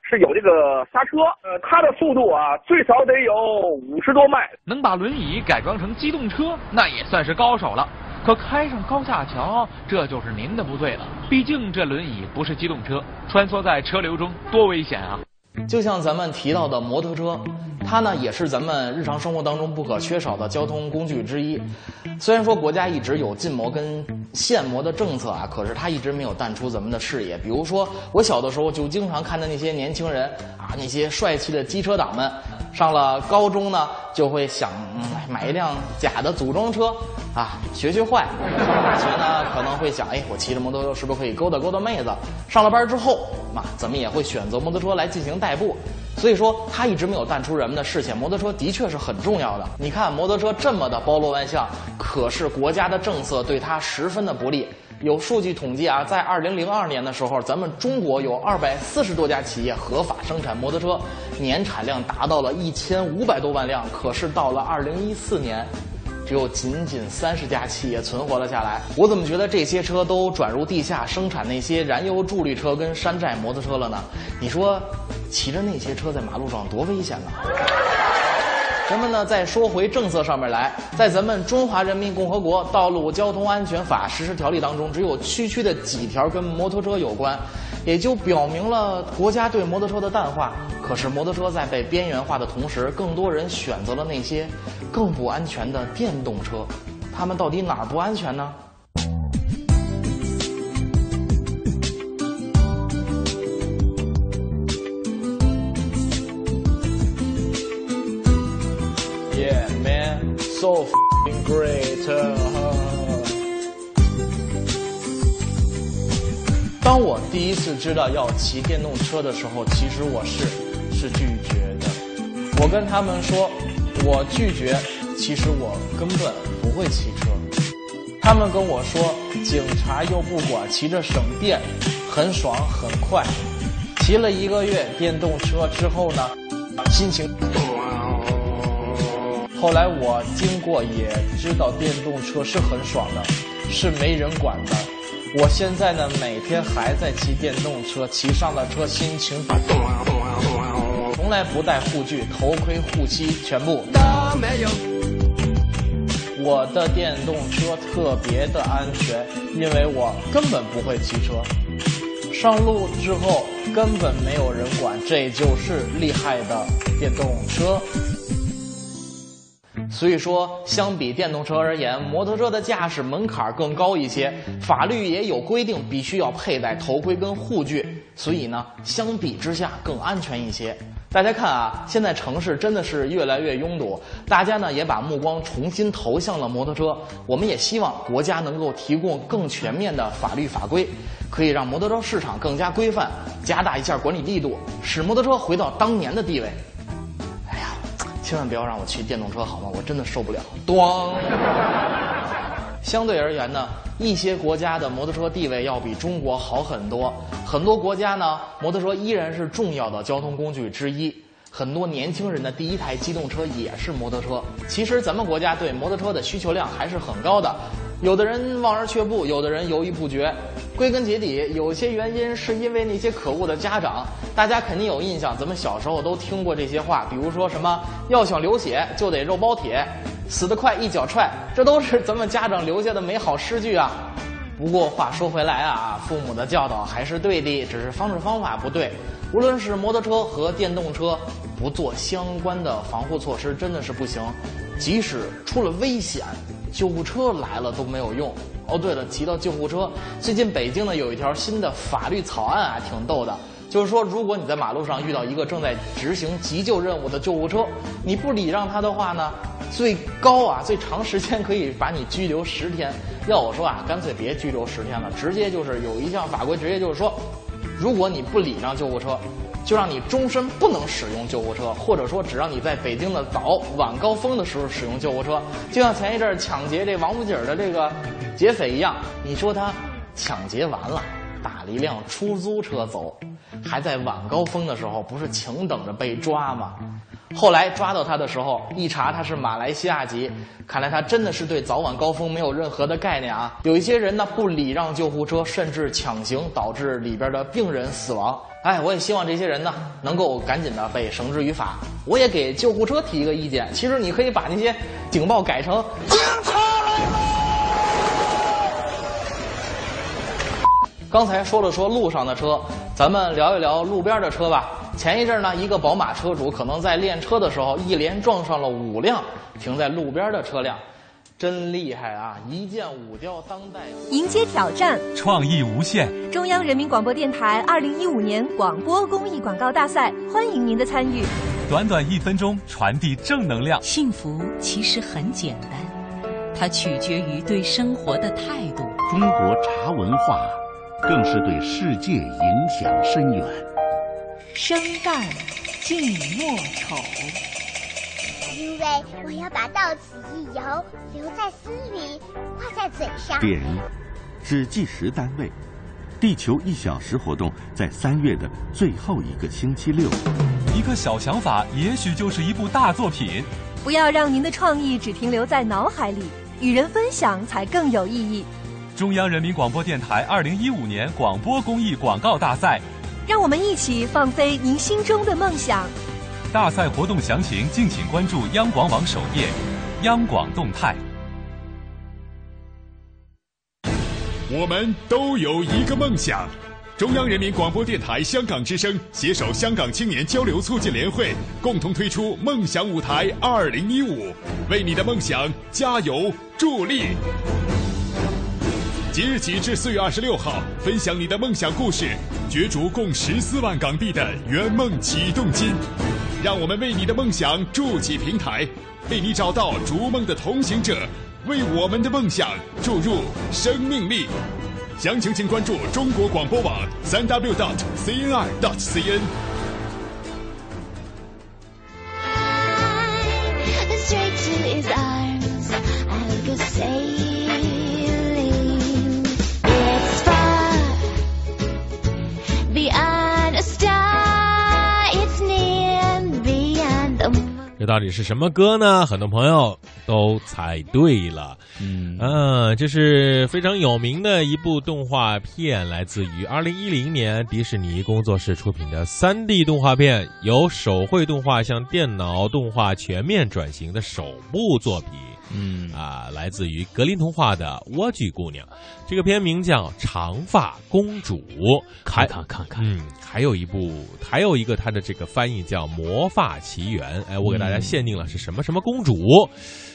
Speaker 7: 是有这个刹车，呃，它的速度啊最少得有五十多迈。
Speaker 6: 能把轮椅改装成机动车，那也算是高手了。可开上高架桥，这就是您的不对了。毕竟这轮椅不是机动车，穿梭在车流中多危险啊！
Speaker 5: 就像咱们提到的摩托车，它呢也是咱们日常生活当中不可缺少的交通工具之一。虽然说国家一直有禁摩跟限摩的政策啊，可是它一直没有淡出咱们的视野。比如说，我小的时候就经常看到那些年轻人啊，那些帅气的机车党们，上了高中呢就会想、买一辆假的组装车啊，学学坏。上了大学呢可能会想，哎，我骑着摩托车是不是可以勾搭勾搭妹子？上了班之后，嘛，怎么也会选择摩托车来进行代步。所以说，它一直没有淡出人们的视线。摩托车的确是很重要的。你看，摩托车这么的包罗万象，可是国家的政策对它十分的不利。有数据统计啊，在二零零二年的时候，咱们中国有二百四十多家企业合法生产摩托车，年产量达到了一千五百多万辆。可是到了二零一四年，只有仅仅三十家企业存活了下来。我怎么觉得这些车都转入地下生产那些燃油助力车跟山寨摩托车了呢？你说，骑着那些车在马路上多危险呢？咱们呢再说回政策上面来，在咱们中华人民共和国道路交通安全法实施条例当中，只有区区的几条跟摩托车有关，也就表明了国家对摩托车的淡化。可是摩托车在被边缘化的同时，更多人选择了那些更不安全的电动车，他们到底哪儿不安全呢？Yeah, man, so f***ing great. 当我第一次知道要骑电动车的时候，其实我是是拒绝的。我跟他们说，我拒绝，其实我根本不会骑车。他们跟我说，警察又不管，骑着省电，很爽很快。骑了一个月电动车之后呢，心情。后来我经过也知道电动车是很爽的，是没人管的。我现在呢每天还在骑电动车，骑上了车心情从来不戴护具、头盔、护膝，全部都没有。我的电动车特别的安全，因为我根本不会骑车。上路之后根本没有人管，这就是厉害的电动车。所以说，相比电动车而言，摩托车的驾驶门槛更高一些，法律也有规定，必须要佩戴头盔跟护具，所以呢，相比之下更安全一些。大家看啊，现在城市真的是越来越拥堵，大家呢也把目光重新投向了摩托车。我们也希望国家能够提供更全面的法律法规，可以让摩托车市场更加规范，加大一下管理力度，使摩托车回到当年的地位。哎呀，千万不要让我骑电动车好吗？我真的受不了。咣。相对而言呢，一些国家的摩托车地位要比中国好很多。很多国家呢，摩托车依然是重要的交通工具之一。很多年轻人的第一台机动车也是摩托车。其实咱们国家对摩托车的需求量还是很高的，有的人望而却步，有的人犹豫不决。归根结底，有些原因是因为那些可恶的家长。大家肯定有印象，咱们小时候都听过这些话，比如说什么要想流血就得肉包铁，死得快一脚踹，这都是咱们家长留下的美好诗句啊。(laughs) 不过话说回来啊，父母的教导还是对的，只是方式方法不对。无论是摩托车和电动车，不做相关的防护措施真的是不行。即使出了危险，救护车来了都没有用。哦，对了，提到救护车，最近北京呢有一条新的法律草案啊，挺逗的。就是说，如果你在马路上遇到一个正在执行急救任务的救护车，你不礼让他的话呢，最高啊最长时间可以把你拘留十天。要我说啊，干脆别拘留十天了，直接就是有一项法规，直接就是说，如果你不礼让救护车，就让你终身不能使用救护车，或者说只让你在北京的早晚高峰的时候使用救护车。就像前一阵儿抢劫这王府井的这个劫匪一样，你说他抢劫完了，打了一辆出租车走。还在晚高峰的时候，不是请等着被抓吗？后来抓到他的时候，一查他是马来西亚籍，看来他真的是对早晚高峰没有任何的概念啊！有一些人呢不礼让救护车，甚至抢行，导致里边的病人死亡。哎，我也希望这些人呢能够赶紧的被绳之于法。我也给救护车提一个意见，其实你可以把那些警报改成警察来了。刚才说了说路上的车，咱们聊一聊路边的车吧。前一阵呢，一个宝马车主可能在练车的时候，一连撞上了五辆停在路边的车辆，真厉害啊！一剑五雕，当代
Speaker 8: 迎接挑战，
Speaker 1: 创意无限。
Speaker 8: 中央人民广播电台二零一五年广播公益广告大赛，欢迎您的参与。
Speaker 1: 短短一分钟，传递正能量。
Speaker 9: 幸福其实很简单，它取决于对生活的态度。
Speaker 10: 中国茶文化。更是对世界影响深远。
Speaker 9: 生旦净末丑，
Speaker 11: 因为我要把到此一游留在心里，挂在嘴上。
Speaker 10: 点是计时单位，地球一小时活动在三月的最后一个星期六。
Speaker 1: 一个小想法，也许就是一部大作品。
Speaker 8: 不要让您的创意只停留在脑海里，与人分享才更有意义。
Speaker 1: 中央人民广播电台二零一五年广播公益广告大赛，
Speaker 8: 让我们一起放飞您心中的梦想。
Speaker 12: 大赛活动详情敬请关注央广网首页。央广动态。
Speaker 13: 我们都有一个梦想。中央人民广播电台香港之声携手香港青年交流促进联会，共同推出“梦想舞台二零一五”，为你的梦想加油助力。即日起至四月二十六号，分享你的梦想故事，角逐共十四万港币的圆梦启动金。让我们为你的梦想筑起平台，为你找到逐梦的同行者，为我们的梦想注入生命力。详情请关注中国广播网三 w dot cnr dot cn。
Speaker 3: 这到底是什么歌呢？很多朋友都猜对了。
Speaker 4: 嗯，
Speaker 3: 啊，这是非常有名的一部动画片，来自于二零一零年迪士尼工作室出品的三 D 动画片，由手绘动画向电脑动画全面转型的首部作品。
Speaker 4: 嗯
Speaker 3: 啊，来自于格林童话的《莴苣姑娘》，这个片名叫《长发公主》。
Speaker 4: 看看看看，
Speaker 3: 嗯，还有一部，还有一个它的这个翻译叫《魔发奇缘》。哎，我给大家限定了是什么什么公主。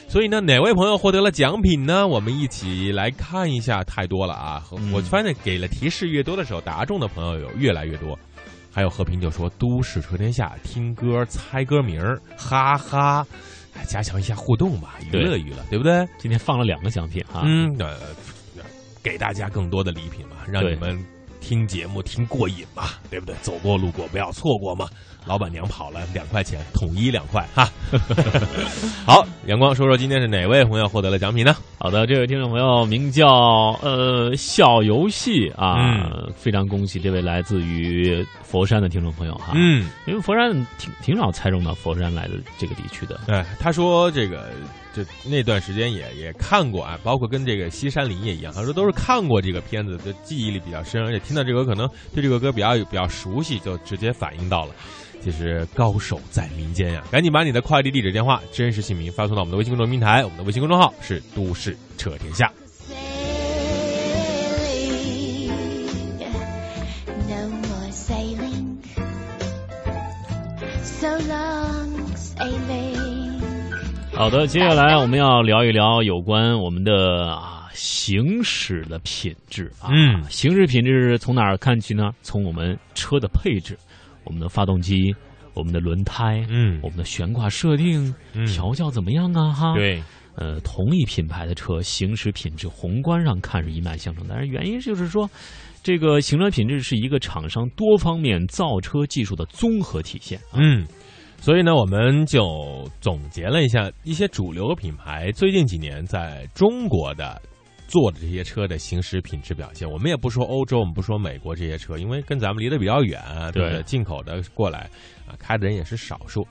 Speaker 3: 所以呢，哪位朋友获得了奖品呢？我们一起来看一下。太多了啊！我发现给了提示越多的时候，答中的朋友有越来越多。还有和平就说：“都市车天下，听歌猜歌名儿，哈哈。”加强一下互动吧，娱乐娱乐，对不对？
Speaker 4: 今天放了两个奖品哈，
Speaker 3: 嗯，呃，给大家更多的礼品嘛，让你们听节目听过瘾嘛，对不对？走过路过不要错过嘛。老板娘跑了两块钱，统一两块哈。(laughs) 好，阳光说说今天是哪位朋友获得了奖品呢？
Speaker 4: 好的，这位听众朋友名叫呃小游戏啊，非常恭喜这位来自于佛山的听众朋友哈。
Speaker 3: 嗯，
Speaker 4: 因为佛山挺挺少猜中到佛山来的这个地区的。
Speaker 3: 哎，他说这个就那段时间也也看过啊，包括跟这个西山林也一样，他说都是看过这个片子的记忆力比较深，而且听到这个可能对这个歌比较比较熟悉，就直接反映到了。就是高手在民间呀！赶紧把你的快递地址、电话、真实姓名发送到我们的微信公众平台，我们的微信公众号是“都市车天下”。
Speaker 4: 好的，接下来我们要聊一聊有关我们的啊行驶的品质啊。
Speaker 3: 嗯，
Speaker 4: 行驶品质从哪儿看起呢？从我们车的配置。我们的发动机，我们的轮胎，
Speaker 3: 嗯，
Speaker 4: 我们的悬挂设定，调教怎么样啊？哈，
Speaker 3: 对，
Speaker 4: 呃，同一品牌的车，行驶品质宏观上看是一脉相承，但是原因就是说，这个行车品质是一个厂商多方面造车技术的综合体现。
Speaker 3: 嗯，所以呢，我们就总结了一下一些主流品牌最近几年在中国的。做的这些车的行驶品质表现，我们也不说欧洲，我们不说美国这些车，因为跟咱们离得比较远，对不对？进口的过来啊，开的人也是少数。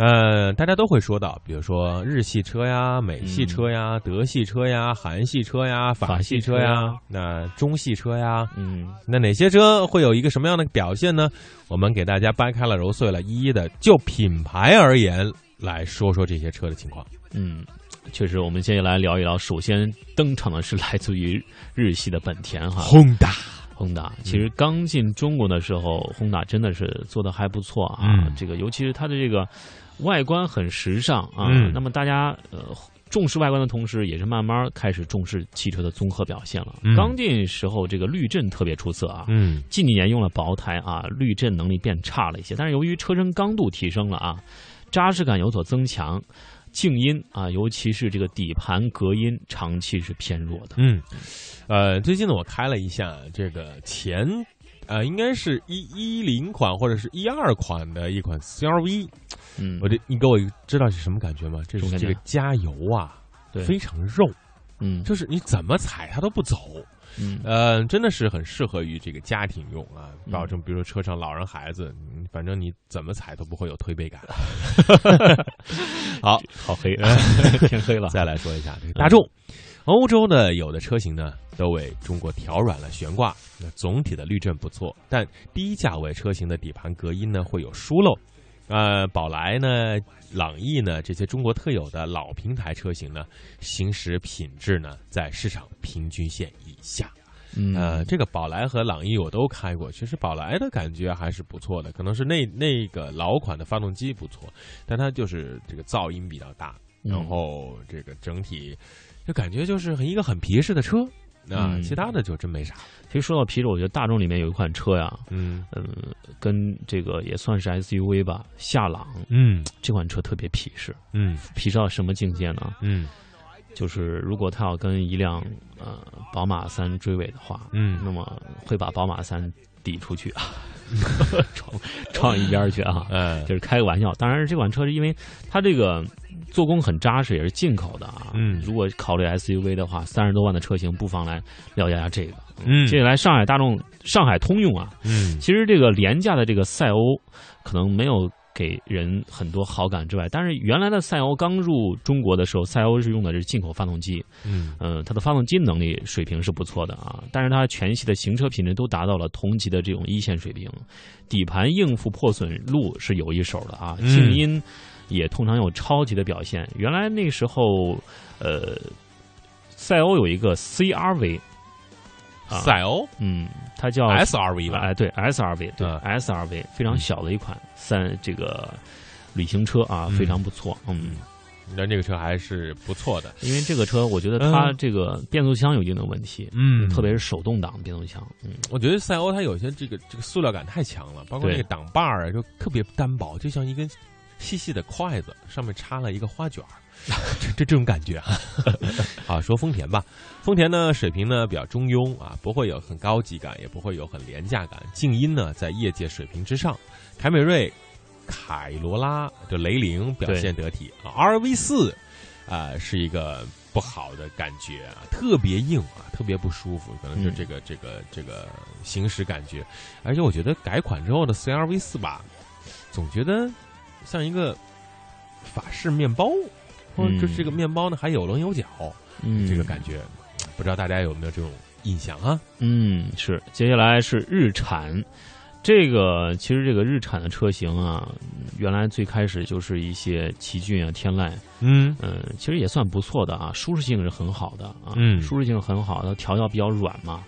Speaker 3: 呃，大家都会说到，比如说日系车呀、美系车呀、德系车呀、韩系车呀、法系车呀，那中系车呀，
Speaker 4: 嗯，
Speaker 3: 那哪些车会有一个什么样的表现呢？我们给大家掰开了揉碎了，一一的就品牌而言来说说这些车的情况。
Speaker 4: 嗯。确实，我们接下来聊一聊。首先登场的是来自于日系的本田哈
Speaker 3: ，Honda，Honda。
Speaker 4: 其实刚进中国的时候，Honda 真的是做的还不错啊。这个尤其是它的这个外观很时尚啊。那么大家呃重视外观的同时，也是慢慢开始重视汽车的综合表现了。刚进时候这个滤震特别出色啊。
Speaker 3: 嗯。
Speaker 4: 近几年用了薄胎啊，滤震能力变差了一些。但是由于车身刚度提升了啊，扎实感有所增强。静音啊，尤其是这个底盘隔音，长期是偏弱的。
Speaker 3: 嗯，呃，最近呢，我开了一下这个前，呃，应该是一一零款或者是一二款的一款 CRV。
Speaker 4: 嗯，
Speaker 3: 我这你给我知道是什么感觉吗？这是这个加油啊，非常肉。
Speaker 4: 嗯，
Speaker 3: 就是你怎么踩它都不走。
Speaker 4: 嗯，
Speaker 3: 呃，真的是很适合于这个家庭用啊，保证比如说车上老人孩子，反正你怎么踩都不会有推背感。(laughs) 好
Speaker 4: 好黑，(laughs) 天黑了。
Speaker 3: 再来说一下这个大众，欧洲呢有的车型呢都为中国调软了悬挂，那总体的滤震不错，但低价位车型的底盘隔音呢会有疏漏。呃，宝来呢、朗逸呢这些中国特有的老平台车型呢，行驶品质呢在市场平均线以下。
Speaker 4: 嗯
Speaker 3: 呃，这个宝来和朗逸我都开过，其实宝来的感觉还是不错的，可能是那那个老款的发动机不错，但它就是这个噪音比较大，
Speaker 4: 嗯
Speaker 3: 然后这个整体就感觉就是很一个很皮实的车啊，
Speaker 4: 嗯。
Speaker 3: 其他的就真没啥。
Speaker 4: 其实说到皮实，我觉得大众里面有一款车呀，
Speaker 3: 嗯。
Speaker 4: 跟这个也算是 SUV 吧，夏朗，
Speaker 3: 嗯，
Speaker 4: 这款车特别皮实，
Speaker 3: 嗯，
Speaker 4: 皮实到什么境界呢？
Speaker 3: 嗯，
Speaker 4: 就是如果它要跟一辆呃宝马三追尾的话，
Speaker 3: 嗯，
Speaker 4: 那么会把宝马三抵出去啊，(laughs) 撞撞一边去啊，
Speaker 3: 嗯，
Speaker 4: 就是开个玩笑。当然，这款车是因为它这个做工很扎实，也是进口的啊。
Speaker 3: 嗯，
Speaker 4: 如果考虑 SUV 的话，三十多万的车型，不妨来了解一下这个。
Speaker 3: 嗯。
Speaker 4: 接下来上海大众、上海通用啊，
Speaker 3: 嗯，
Speaker 4: 其实这个廉价的这个赛欧可能没有给人很多好感之外，但是原来的赛欧刚入中国的时候，赛欧是用的是进口发动机，
Speaker 3: 嗯，
Speaker 4: 呃，它的发动机能力水平是不错的啊，但是它全系的行车品质都达到了同级的这种一线水平，底盘应付破损路是有一手的啊，
Speaker 3: 嗯。
Speaker 4: 静音也通常有超级的表现。原来那时候，呃，赛欧有一个 CRV。啊
Speaker 3: 赛欧，
Speaker 4: 嗯，它叫
Speaker 3: SRV 吧？
Speaker 4: 哎，对，SRV，对、
Speaker 3: 嗯
Speaker 4: SRV 非常小的一款三这个旅行车啊，
Speaker 3: 嗯
Speaker 4: 非常不错。嗯，
Speaker 3: 那这个车还是不错的，
Speaker 4: 因为这个车我觉得它
Speaker 3: 嗯
Speaker 4: 这个变速箱有一定的问题，
Speaker 3: 嗯
Speaker 4: 特别是手动挡变速箱。嗯，
Speaker 3: 我觉得赛欧它有些这个这个塑料感太强了，包括那个
Speaker 4: 对
Speaker 3: 挡把儿啊，就特别单薄，就像一根细细的筷子，上面插了一个花卷儿，这这这种感觉啊。(laughs) 啊，说丰田吧，丰田呢水平呢比较中庸啊，不会有很高级感，也不会有很廉价感，静音呢在业界水平之上。凯美瑞、凯罗拉就雷凌表现得体啊，RV 四啊是一个不好的感觉啊，特别硬啊，特别不舒服，可能是
Speaker 4: 嗯
Speaker 3: 这个、这个这个行驶感觉，而且我觉得改款之后的 CRV 四吧，总觉得像一个法式面包，或者
Speaker 4: 嗯
Speaker 3: 就这个面包呢还有棱有角，
Speaker 4: 嗯
Speaker 3: 这个感觉，不知道大家有没有这种印象啊？
Speaker 4: 嗯，是。接下来是日产，这个其实这个日产的车型啊，原来最开始就是一些奇骏啊、天籁，
Speaker 3: 嗯
Speaker 4: 嗯，其实也算不错的啊，舒适性是很好的啊，
Speaker 3: 嗯
Speaker 4: 舒适性很好它，调教比较软嘛。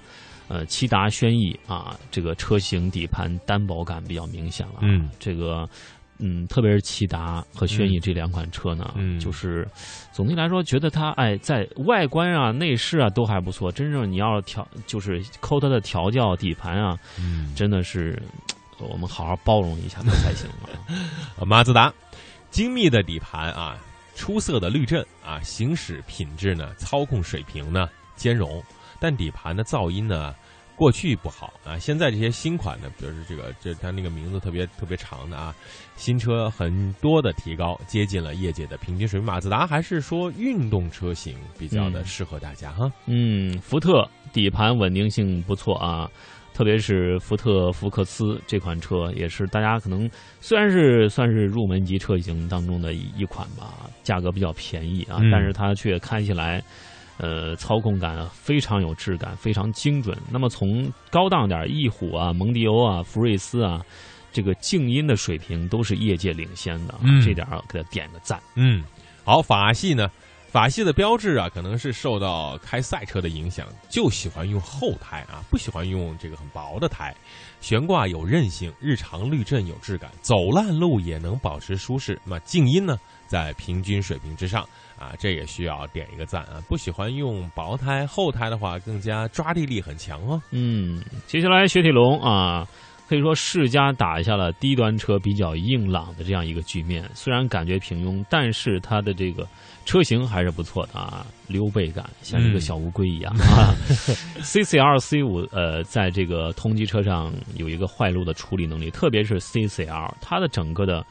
Speaker 4: 呃，骐达轩逸啊，这个车型底盘单薄感比较明显了。
Speaker 3: 嗯，
Speaker 4: 这个，嗯，特别是骐达和轩逸这两款车呢，
Speaker 3: 嗯
Speaker 4: 就是总体来说，觉得它哎，在外观啊、内饰啊都还不错。真正你要调，就是抠它的调教、底盘啊，
Speaker 3: 嗯，
Speaker 4: 真的是呃我们好好包容一下它才行啊。(laughs)
Speaker 3: 呃马自达，精密的底盘啊，出色的滤震啊，行驶品质呢，操控水平呢兼容，但底盘的噪音呢。过去不好啊，现在这些新款的，比如说这个，这它那个名字特别特别长的啊，新车很多的提高，接近了业界的平均水平。马自达还是说运动车型比较的
Speaker 4: 嗯
Speaker 3: 适合大家哈。
Speaker 4: 嗯，福特底盘稳定性不错啊，特别是福特福克斯这款车，也是大家可能虽然是算是入门级车型当中的一一款吧，价格比较便宜啊，
Speaker 3: 嗯
Speaker 4: 但是它却开起来。呃，操控感非常有质感，非常精准。那么从高档点，翼虎啊、蒙迪欧啊、福睿斯啊，这个静音的水平都是业界领先的这点儿给他点个赞。
Speaker 3: 嗯，好，法系呢，法系的标志啊，可能是受到开赛车的影响，就喜欢用厚胎啊，不喜欢用这个很薄的胎。悬挂有韧性，日常滤震有质感，走烂路也能保持舒适。那静音呢，在平均水平之上啊，这也需要点一个赞啊。不喜欢用薄胎、厚胎的话，更加抓地力很强哦。
Speaker 4: 嗯，接下来雪铁龙啊，可以说世嘉打下了低端车比较硬朗的这样一个局面。虽然感觉平庸，但是它的这个车型还是不错的啊，溜背感像一个小乌龟一样、啊。(laughs) CCR C 五呃，在这个同级车上有一个坏路的处理能力，特别是 C C L，它的整个的。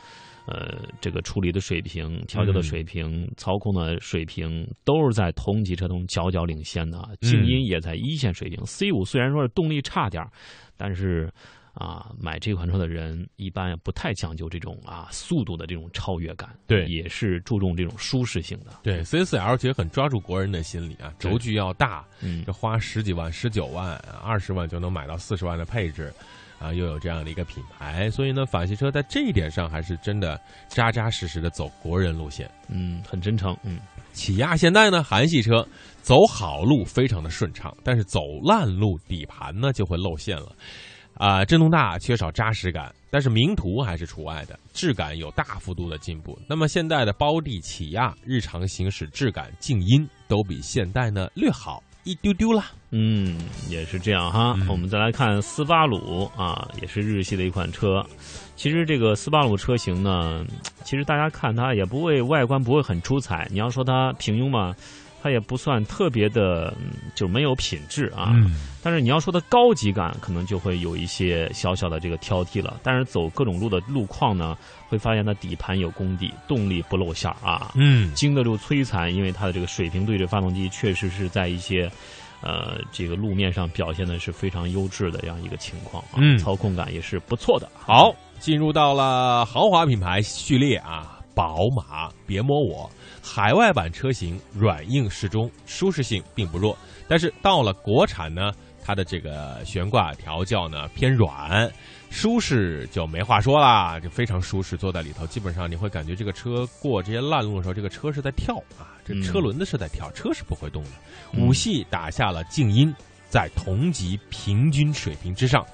Speaker 4: 呃，这个处理的水平、调教的水平、操控的水平，都是在同级车中佼佼领先的啊。静音也在一线水平。C 五虽然说是动力差点，但是啊，买这款车的人一般也不太讲究这种啊速度的这种超越感，
Speaker 3: 对
Speaker 4: 也是注重这种舒适性的。
Speaker 3: 对，C4L 其实很抓住国人的心理啊，轴距要大，
Speaker 4: 嗯
Speaker 3: 这花十几万、十九万、二十万就能买到四十万的配置。啊，又有这样的一个品牌，所以呢，法系车在这一点上还是真的扎扎实实的走国人路线。
Speaker 4: 嗯，很真诚。嗯，
Speaker 3: 起亚现代呢，韩系车走好路非常的顺畅，但是走烂路底盘呢就会露馅了。啊，震动大，缺少扎实感，但是名图还是除外的，质感有大幅度的进步。那么现代的包地起亚日常行驶质感、静音都比现代呢略好一丢丢啦。
Speaker 4: 嗯，也是这样哈。我们再来看斯巴鲁啊，也是日系的一款车。其实这个斯巴鲁车型呢，其实大家看它也不会外观不会很出彩。你要说它平庸嘛。它也不算特别的，就没有品质啊。但是你要说它高级感，可能就会有一些小小的这个挑剔了。但是走各种路的路况呢，会发现它底盘有功底，动力不露馅啊。
Speaker 3: 嗯，
Speaker 4: 经得住摧残，因为它的这个水平对置发动机确实是在一些，呃，这个路面上表现的是非常优质的这样一个情况啊。
Speaker 3: 嗯，
Speaker 4: 操控感也是不错的。
Speaker 3: 好，进入到了豪华品牌序列啊，宝马，别摸我。海外版车型软硬适中，舒适性并不弱，但是到了国产呢，它的这个悬挂调教呢偏软，舒适就没话说啦，就非常舒适，坐在里头基本上你会感觉这个车过这些烂路的时候，这个车是在跳啊，这车轮子是在跳，车是不会动的。五系打下了静音，在同级平均水平之上，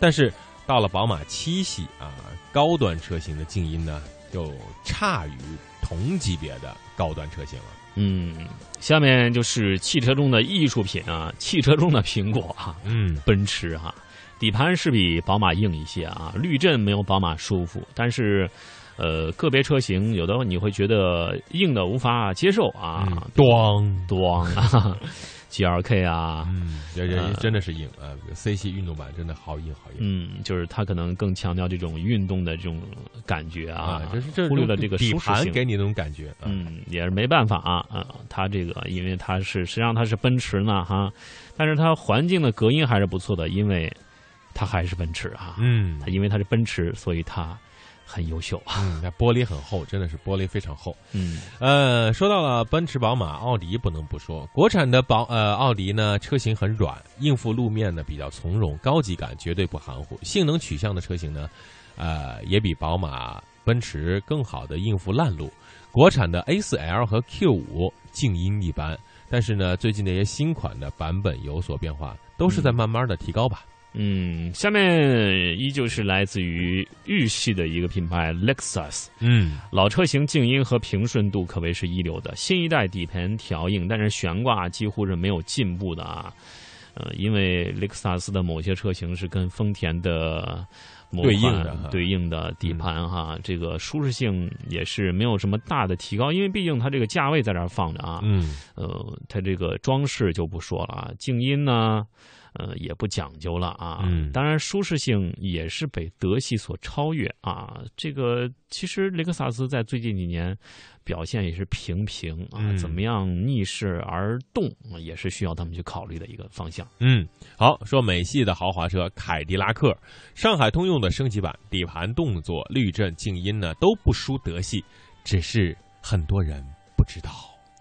Speaker 3: 但是到了宝马七系啊，高端车型的静音呢又差于。同级别的高端车型了。
Speaker 4: 嗯，下面就是汽车中的艺术品啊，汽车中的苹果啊。
Speaker 3: 嗯，
Speaker 4: 奔驰哈，底盘是比宝马硬一些啊，滤震没有宝马舒服，但是，呃，个别车型有的你会觉得硬的无法接受啊。
Speaker 3: 咣
Speaker 4: 咣啊！G L K 啊，
Speaker 3: 嗯，这这真的是硬啊！C 系运动版真的好硬好硬。
Speaker 4: 嗯，就是它可能更强调这种运动的这种感觉啊，
Speaker 3: 就是这
Speaker 4: 忽略了这个
Speaker 3: 底盘给你那种感觉。
Speaker 4: 嗯，也是没办法啊啊！它这个因为它是实际上它是奔驰呢哈，但是它环境的隔音还是不错的，因为它还是奔驰啊。
Speaker 3: 嗯，
Speaker 4: 它因为它是奔驰，所以它。很优秀
Speaker 3: 啊！嗯，那玻璃很厚，真的是玻璃非常厚。
Speaker 4: 嗯，
Speaker 3: 呃，说到了奔驰、宝马、奥迪，不能不说，国产的宝呃奥迪呢，车型很软，应付路面呢比较从容，高级感绝对不含糊。性能取向的车型呢，呃，也比宝马、奔驰更好的应付烂路。国产的 A4L 和 Q5 静音一般，但是呢，最近那些新款的版本有所变化，都是在慢慢的提高吧。
Speaker 4: 嗯，下面依旧是来自于日系的一个品牌 Lexus。
Speaker 3: 嗯，
Speaker 4: 老车型静音和平顺度可谓是一流的。新一代底盘调硬，但是悬挂几乎是没有进步的啊。呃，因为雷克萨斯的某些车型是跟丰田的
Speaker 3: 对应的
Speaker 4: 对应的底盘哈，这个舒适性也是没有什么大的提高，因为毕竟它这个价位在这儿放着啊。
Speaker 3: 嗯，
Speaker 4: 呃，它这个装饰就不说了啊，静音呢。呃，也不讲究了啊。
Speaker 3: 嗯，
Speaker 4: 当然，舒适性也是被德系所超越啊。这个其实雷克萨斯在最近几年表现也是平平啊。怎么样逆势而动，也是需要他们去考虑的一个方向。
Speaker 3: 嗯，好，说美系的豪华车凯迪拉克，上海通用的升级版，底盘动作、滤震、静音呢都不输德系，只是很多人不知道。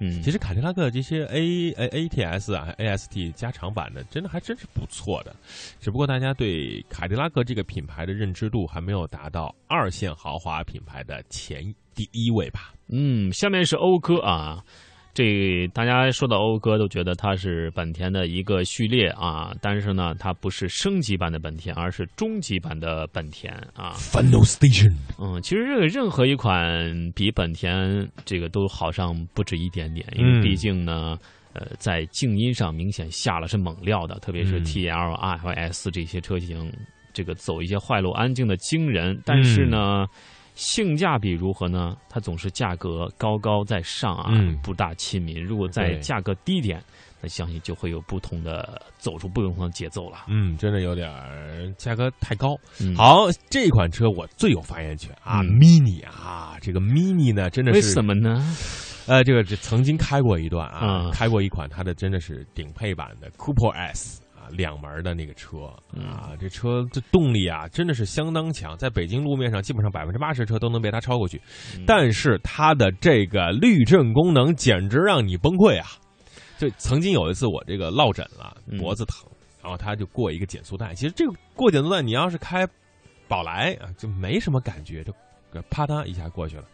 Speaker 4: 嗯，
Speaker 3: 其实凯迪拉克这些 A A A T S 啊 A S T 加长版的，真的还真是不错的，只不过大家对凯迪拉克这个品牌的认知度还没有达到二线豪华品牌的前第一位吧。
Speaker 4: 嗯，下面是讴歌啊。这大家说到讴歌都觉得它是本田的一个序列啊，但是呢，它不是升级版的本田，而是中级版的本田啊。
Speaker 3: Final Station。
Speaker 4: 嗯，其实这个任何一款比本田这个都好上不止一点点，因为毕竟呢，呃，在静音上明显下了是猛料的，特别是 T L R 和 S 这些车型，这个走一些坏路安静的惊人，但是呢。性价比如何呢？它总是价格高高在上啊，不大亲民。如果在价格低点，那相信就会有不同的走出不同的节奏了。
Speaker 3: 嗯，真的有点价格太高。好，这款车我最有发言权啊，mini 啊，这个 mini 呢，真的是
Speaker 4: 为什么呢？
Speaker 3: 呃，这个曾经开过一段啊，开过一款它的真的是顶配版的 Cooper S。两门的那个车啊，这车这动力啊，真的是相当强，在北京路面上，基本上百分之八十车都能被它超过去。但是它的这个滤震功能简直让你崩溃啊！就曾经有一次我这个落枕了，脖子疼然后他就过一个减速带。其实这个过减速带，你要是开宝来啊，就没什么感觉，就啪嗒一下过去了。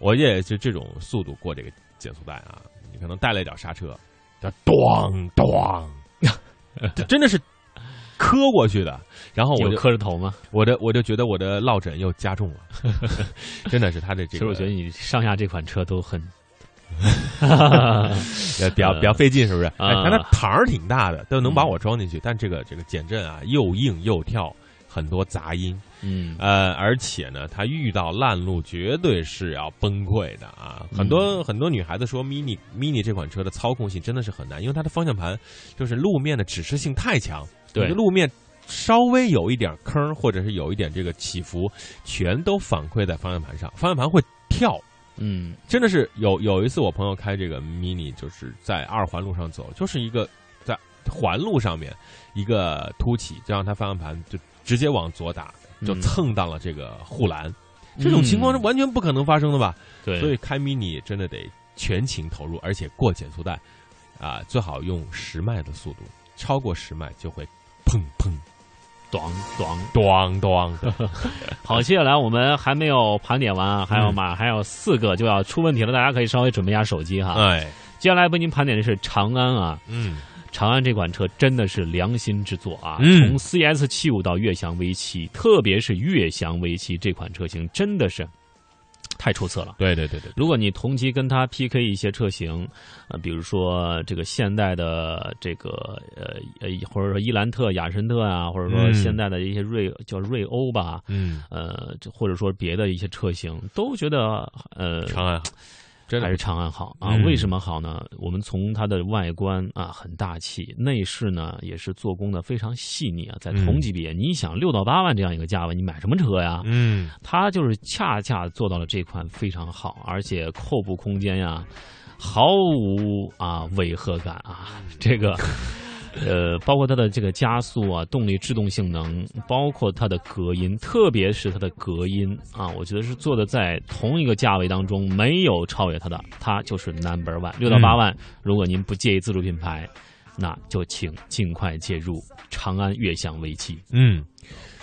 Speaker 3: 我也是这种速度过这个减速带啊，你可能带了一脚刹车，叫咣咣，这 (laughs) 真的是磕过去的。然后我就
Speaker 4: 磕着头吗？
Speaker 3: 我的我就觉得我的落枕又加重了，(laughs) 真的是他的这个。
Speaker 4: 其实我觉得你上下这款车都很。(laughs)
Speaker 3: 比较比较费劲，是不是？哎，它膛儿挺大的，都能把我装进去。但这个这个减震啊，又硬又跳，很多杂音。
Speaker 4: 嗯，
Speaker 3: 呃，而且呢，它遇到烂路绝对是要崩溃的啊！很多很多女孩子说，mini mini 这款车的操控性真的是很难，因为它的方向盘就是路面的指示性太强。
Speaker 4: 对，
Speaker 3: 路面稍微有一点坑，或者是有一点这个起伏，全都反馈在方向盘上，方向盘会跳。
Speaker 4: 嗯，
Speaker 3: 真的是有有一次，我朋友开这个 mini，就是在二环路上走，就是一个在环路上面一个凸起，就让他方向盘就直接往左打，就蹭到了这个护栏。这种情况是完全不可能发生的吧？
Speaker 4: 对，
Speaker 3: 所以开 mini 真的得全情投入，而且过减速带啊，最好用十迈的速度，超过十迈就会砰砰。
Speaker 4: 咣咣
Speaker 3: 咣咣的，(laughs)
Speaker 4: 好，接下来我们还没有盘点完，还有马还有四个就要出问题了，大家可以稍微准备一下手机哈。
Speaker 3: 哎，
Speaker 4: 接下来为您盘点的是长安啊，
Speaker 3: 嗯，
Speaker 4: 长安这款车真的是良心之作啊，
Speaker 3: 嗯，
Speaker 4: 从 CS 七五到悦翔 V 七，特别是悦翔 V 七这款车型真的是。太出色了，
Speaker 3: 对对对对。
Speaker 4: 如果你同期跟它 PK 一些车型，呃，比如说这个现代的这个呃呃，或者说伊兰特、雅绅特啊，或者说现代的一些瑞叫瑞欧吧，
Speaker 3: 嗯，
Speaker 4: 呃，或者说别的一些车型，都觉得呃
Speaker 3: 长安好。
Speaker 4: 还是长安好啊？为什么好呢？我们从它的外观啊，很大气，内饰呢也是做工的非常细腻啊。在同级别，你想六到八万这样一个价位，你买什么车呀？
Speaker 3: 嗯，
Speaker 4: 它就是恰恰做到了这款非常好，而且后部空间呀，毫无啊违和感啊，这个。呃，包括它的这个加速啊，动力制动性能，包括它的隔音，特别是它的隔音啊，我觉得是做的在同一个价位当中没有超越它的，它就是 number one。六到八万，如果您不介意自主品牌，那就请尽快介入长安悦享 V 七。
Speaker 3: 嗯，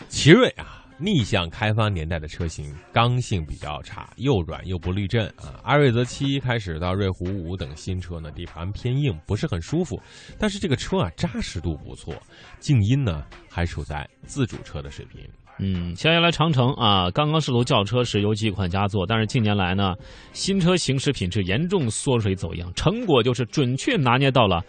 Speaker 3: 奇瑞啊。逆向开发年代的车型刚性比较差，又软又不滤震啊。阿瑞泽七开始到瑞虎五等新车呢，底盘偏硬，不是很舒服。但是这个车啊，扎实度不错，静音呢还处在自主车的水平。
Speaker 4: 嗯，接下来长城啊，刚刚试图轿车时有几款佳作，但是近年来呢，新车行驶品质严重缩水走样，成果就是准确拿捏到了。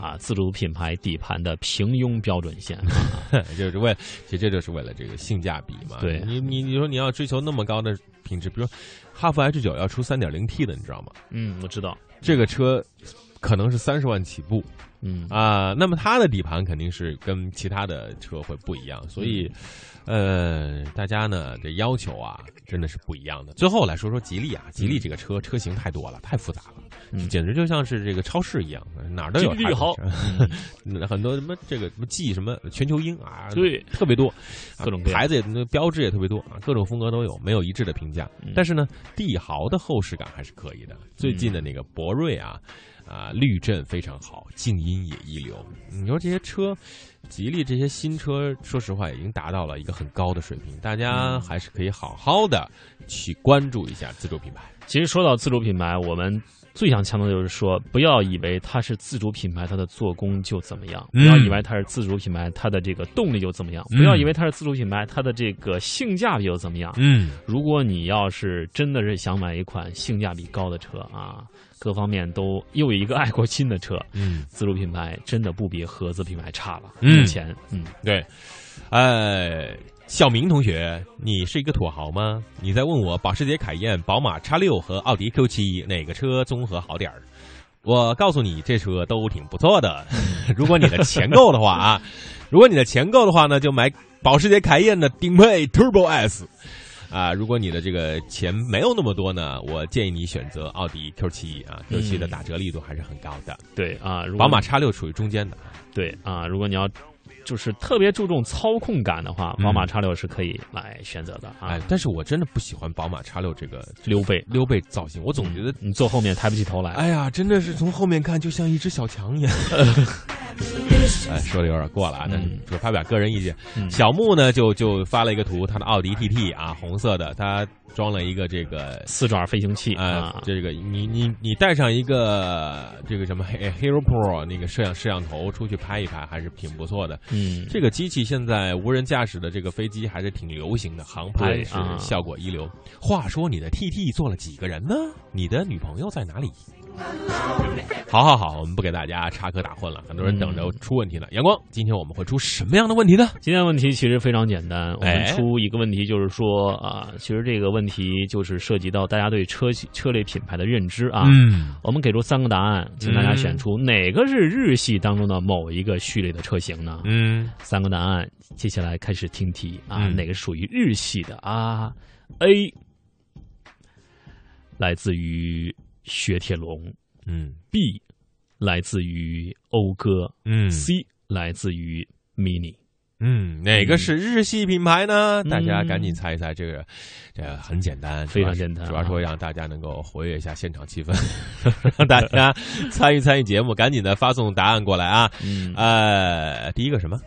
Speaker 4: 啊，自主品牌底盘的平庸标准线，(laughs)
Speaker 3: 就是为，其实这就是为了这个性价比嘛。
Speaker 4: 对
Speaker 3: 你，你你说你要追求那么高的品质，比如哈弗 H 九要出三点零 T 的，你知道吗？
Speaker 4: 嗯，我知道
Speaker 3: 这个车可能是三十万起步。
Speaker 4: 嗯
Speaker 3: 啊，那么它的底盘肯定是跟其他的车会不一样，所以。呃，大家呢这要求啊，真的是不一样的。最后来说说吉利啊，吉利这个车车型太多了，太复杂了，简直就像是这个超市一样，哪儿都有。
Speaker 4: 吉利好，(laughs)
Speaker 3: 很多什么这个什么 G 什么全球鹰啊，
Speaker 4: 对，
Speaker 3: 特别多，
Speaker 4: 各种
Speaker 3: 牌子也标志也特别多啊，各种风格都有，没有一致的评价。但是呢，帝豪的后视感还是可以的。最近的那个博瑞啊。啊，滤震非常好，静音也一流。你说这些车，吉利这些新车，说实话已经达到了一个很高的水平，大家还是可以好好的去关注一下自主品牌。
Speaker 4: 其实说到自主品牌，我们。最想强调的就是说，不要以为它是自主品牌，它的做工就怎么样；不要以为它是自主品牌，它的这个动力就怎么样；不要以为它是自主品牌，它的这个性价比又怎么样。
Speaker 3: 嗯，
Speaker 4: 如果你要是真的是想买一款性价比高的车啊，各方面都又有一个爱国心的车，
Speaker 3: 嗯，
Speaker 4: 自主品牌真的不比合资品牌差了。目前，嗯，
Speaker 3: 对，哎。小明同学，你是一个土豪吗？你在问我保时捷凯宴、宝马叉六和奥迪 Q 七哪个车综合好点儿？我告诉你，这车都挺不错的。(laughs) 如果你的钱够的话啊，如果你的钱够的话呢，就买保时捷凯宴的顶配 Turbo S 啊。如果你的这个钱没有那么多呢，我建议你选择奥迪 Q 七啊，Q 七的打折力度还是很高的。
Speaker 4: 对啊，
Speaker 3: 宝马叉六处于中间的。
Speaker 4: 对啊，如果你要。就是特别注重操控感的话，宝马叉六是可以来选择的啊。
Speaker 3: 但是我真的不喜欢宝马叉六这个
Speaker 4: 溜背
Speaker 3: 溜背造型，我总觉得
Speaker 4: 你坐后面抬不起头来。
Speaker 3: 哎呀，真的是从后面看就像一只小强一样。(laughs) 哎，说的有点过了啊，但是只发表个人意见。
Speaker 4: 嗯
Speaker 3: 小木呢就就发了一个图，他的奥迪 TT 啊，红色的，他装了一个这个
Speaker 4: 四爪飞行器
Speaker 3: 啊
Speaker 4: 啊，
Speaker 3: 这个你你你带上一个这个什么 He- Hero Pro 那个摄像摄像头出去拍一拍，还是挺不错的。
Speaker 4: 嗯，
Speaker 3: 这个机器现在无人驾驶的这个飞机还是挺流行的，航拍是效果一流。话说你的 TT 坐了几个人呢？你的女朋友在哪里？(laughs) 好好好，我们不给大家插科打诨了，很多人等着出问题呢。阳光，今天我们会出什么样的问题呢？
Speaker 4: 今天问题其实非常简单，我们
Speaker 3: 哎
Speaker 4: 出一个问题，就是说啊，其实这个问题就是涉及到大家对车系车类品牌的认知啊。
Speaker 3: 嗯，
Speaker 4: 我们给出三个答案，请大家选出哪个是日系当中的某一个序列的车型呢？
Speaker 3: 嗯，
Speaker 4: 三个答案，接下来开始听题啊，
Speaker 3: 嗯
Speaker 4: 哪个属于日系的啊？A 来自于雪铁龙，
Speaker 3: 嗯
Speaker 4: ，B 来自于讴歌，
Speaker 3: 嗯
Speaker 4: ，C 来自于 Mini。
Speaker 3: 嗯，哪个是日系品牌呢？
Speaker 4: 嗯
Speaker 3: 大家赶紧猜一猜，这个这个很简单，
Speaker 4: 非常简单啊
Speaker 3: 主要是让大家能够活跃一下现场气氛，(laughs) 让大家参与参与节目，赶紧的发送答案过来啊！
Speaker 4: 嗯
Speaker 3: 呃，第一个什么？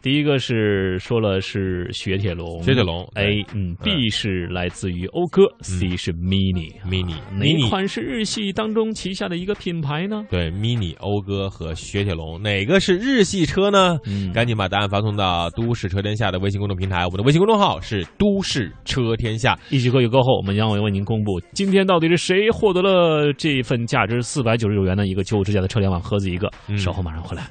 Speaker 4: 第一个是说了是雪铁龙，
Speaker 3: 雪铁龙
Speaker 4: A，嗯，B 是来自于讴歌，C 是 Mini
Speaker 3: 嗯 Mini
Speaker 4: 哪款是日系当中旗下的一个品牌呢？
Speaker 3: 对，mini 讴歌和雪铁龙哪个是日系车呢？
Speaker 4: 嗯
Speaker 3: 赶紧把答案发送到都市车天下的微信公众平台，我们的微信公众号是都市车天下。
Speaker 4: 一曲歌曲过后，我们将会为您公布今天到底是谁获得了这份价值四百九十九元的一个九五之家的车联网盒子一个。
Speaker 3: 嗯
Speaker 4: 稍后马上回来。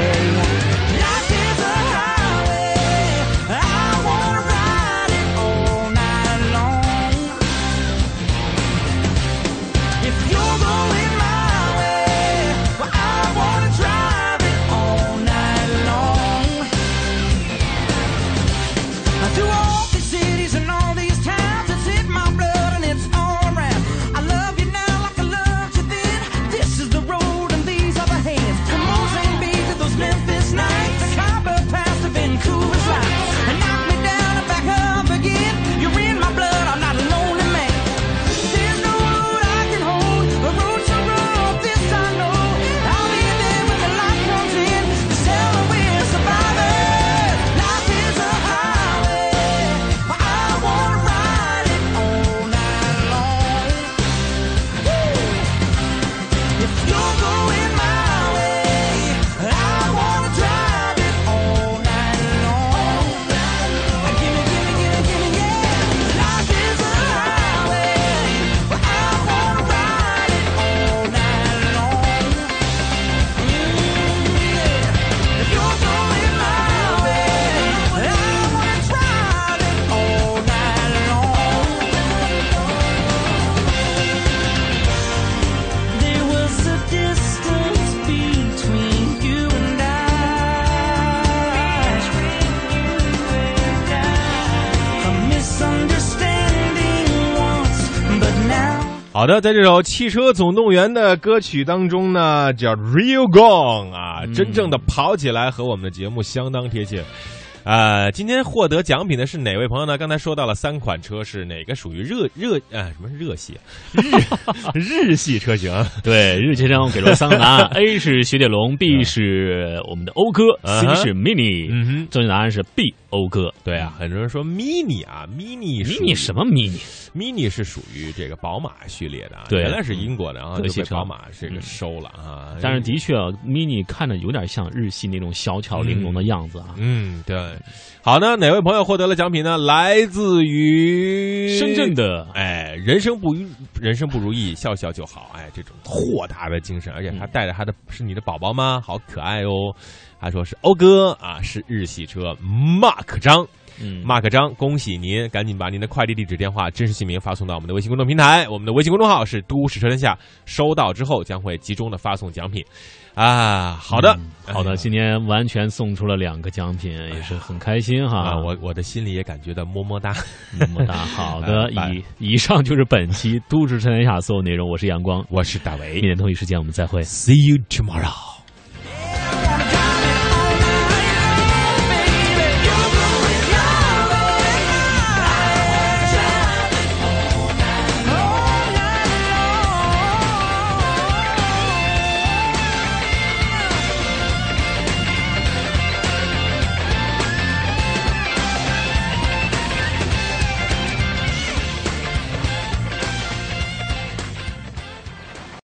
Speaker 3: 好的，在这首《汽车总动员》的歌曲当中呢，叫《Real Gone》啊，真正的跑起来和我们的节目相当贴切。呃，今天获得奖品的是哪位朋友呢？刚才说到了三款车是哪个属于热热啊什么热系 (laughs) 日日系车型？
Speaker 4: 对，日系车我给出三个答案：A 是雪铁龙，B 是我们的讴歌，C 是 Mini。
Speaker 3: 嗯哼，
Speaker 4: 正确答案是 B，讴歌。
Speaker 3: 对啊，很多人说 mini 啊，mini
Speaker 4: mini 什么
Speaker 3: Mini？mini 是属于这个宝马序列的啊，
Speaker 4: 对
Speaker 3: 原来是英国的，然后
Speaker 4: 德系车
Speaker 3: 就被宝马这个
Speaker 4: 嗯
Speaker 3: 收了啊。
Speaker 4: 但是的确啊，Mini 看着有点像日系那种小巧玲珑的样子啊。
Speaker 3: 嗯，对。好呢，哪位朋友获得了奖品呢？来自于
Speaker 4: 深圳的
Speaker 3: 哎，人生不如人生不如意，笑笑就好。哎，这种豁达的精神，而且他带着他的是你的宝宝吗？好可爱哦。他说是欧哥啊，是日系车，Mark 张。
Speaker 4: 嗯
Speaker 3: ，Mark 张，恭喜您！赶紧把您的快递地址、电话、真实姓名发送到我们的微信公众平台。我们的微信公众号是“都市车天下”，收到之后将会集中的发送奖品。啊，好的，
Speaker 4: 好的，今天完全送出了两个奖品，也是很开心哈。(laughs)
Speaker 3: 啊，我我的心里也感觉到么么哒，
Speaker 4: 么么哒。好的，
Speaker 3: 哎 (laughs)
Speaker 4: 以以上就是本期《都市车天下》所有内容。我是阳光，
Speaker 3: 我是大为，
Speaker 4: 明天同一时间我们再会。
Speaker 3: See you tomorrow。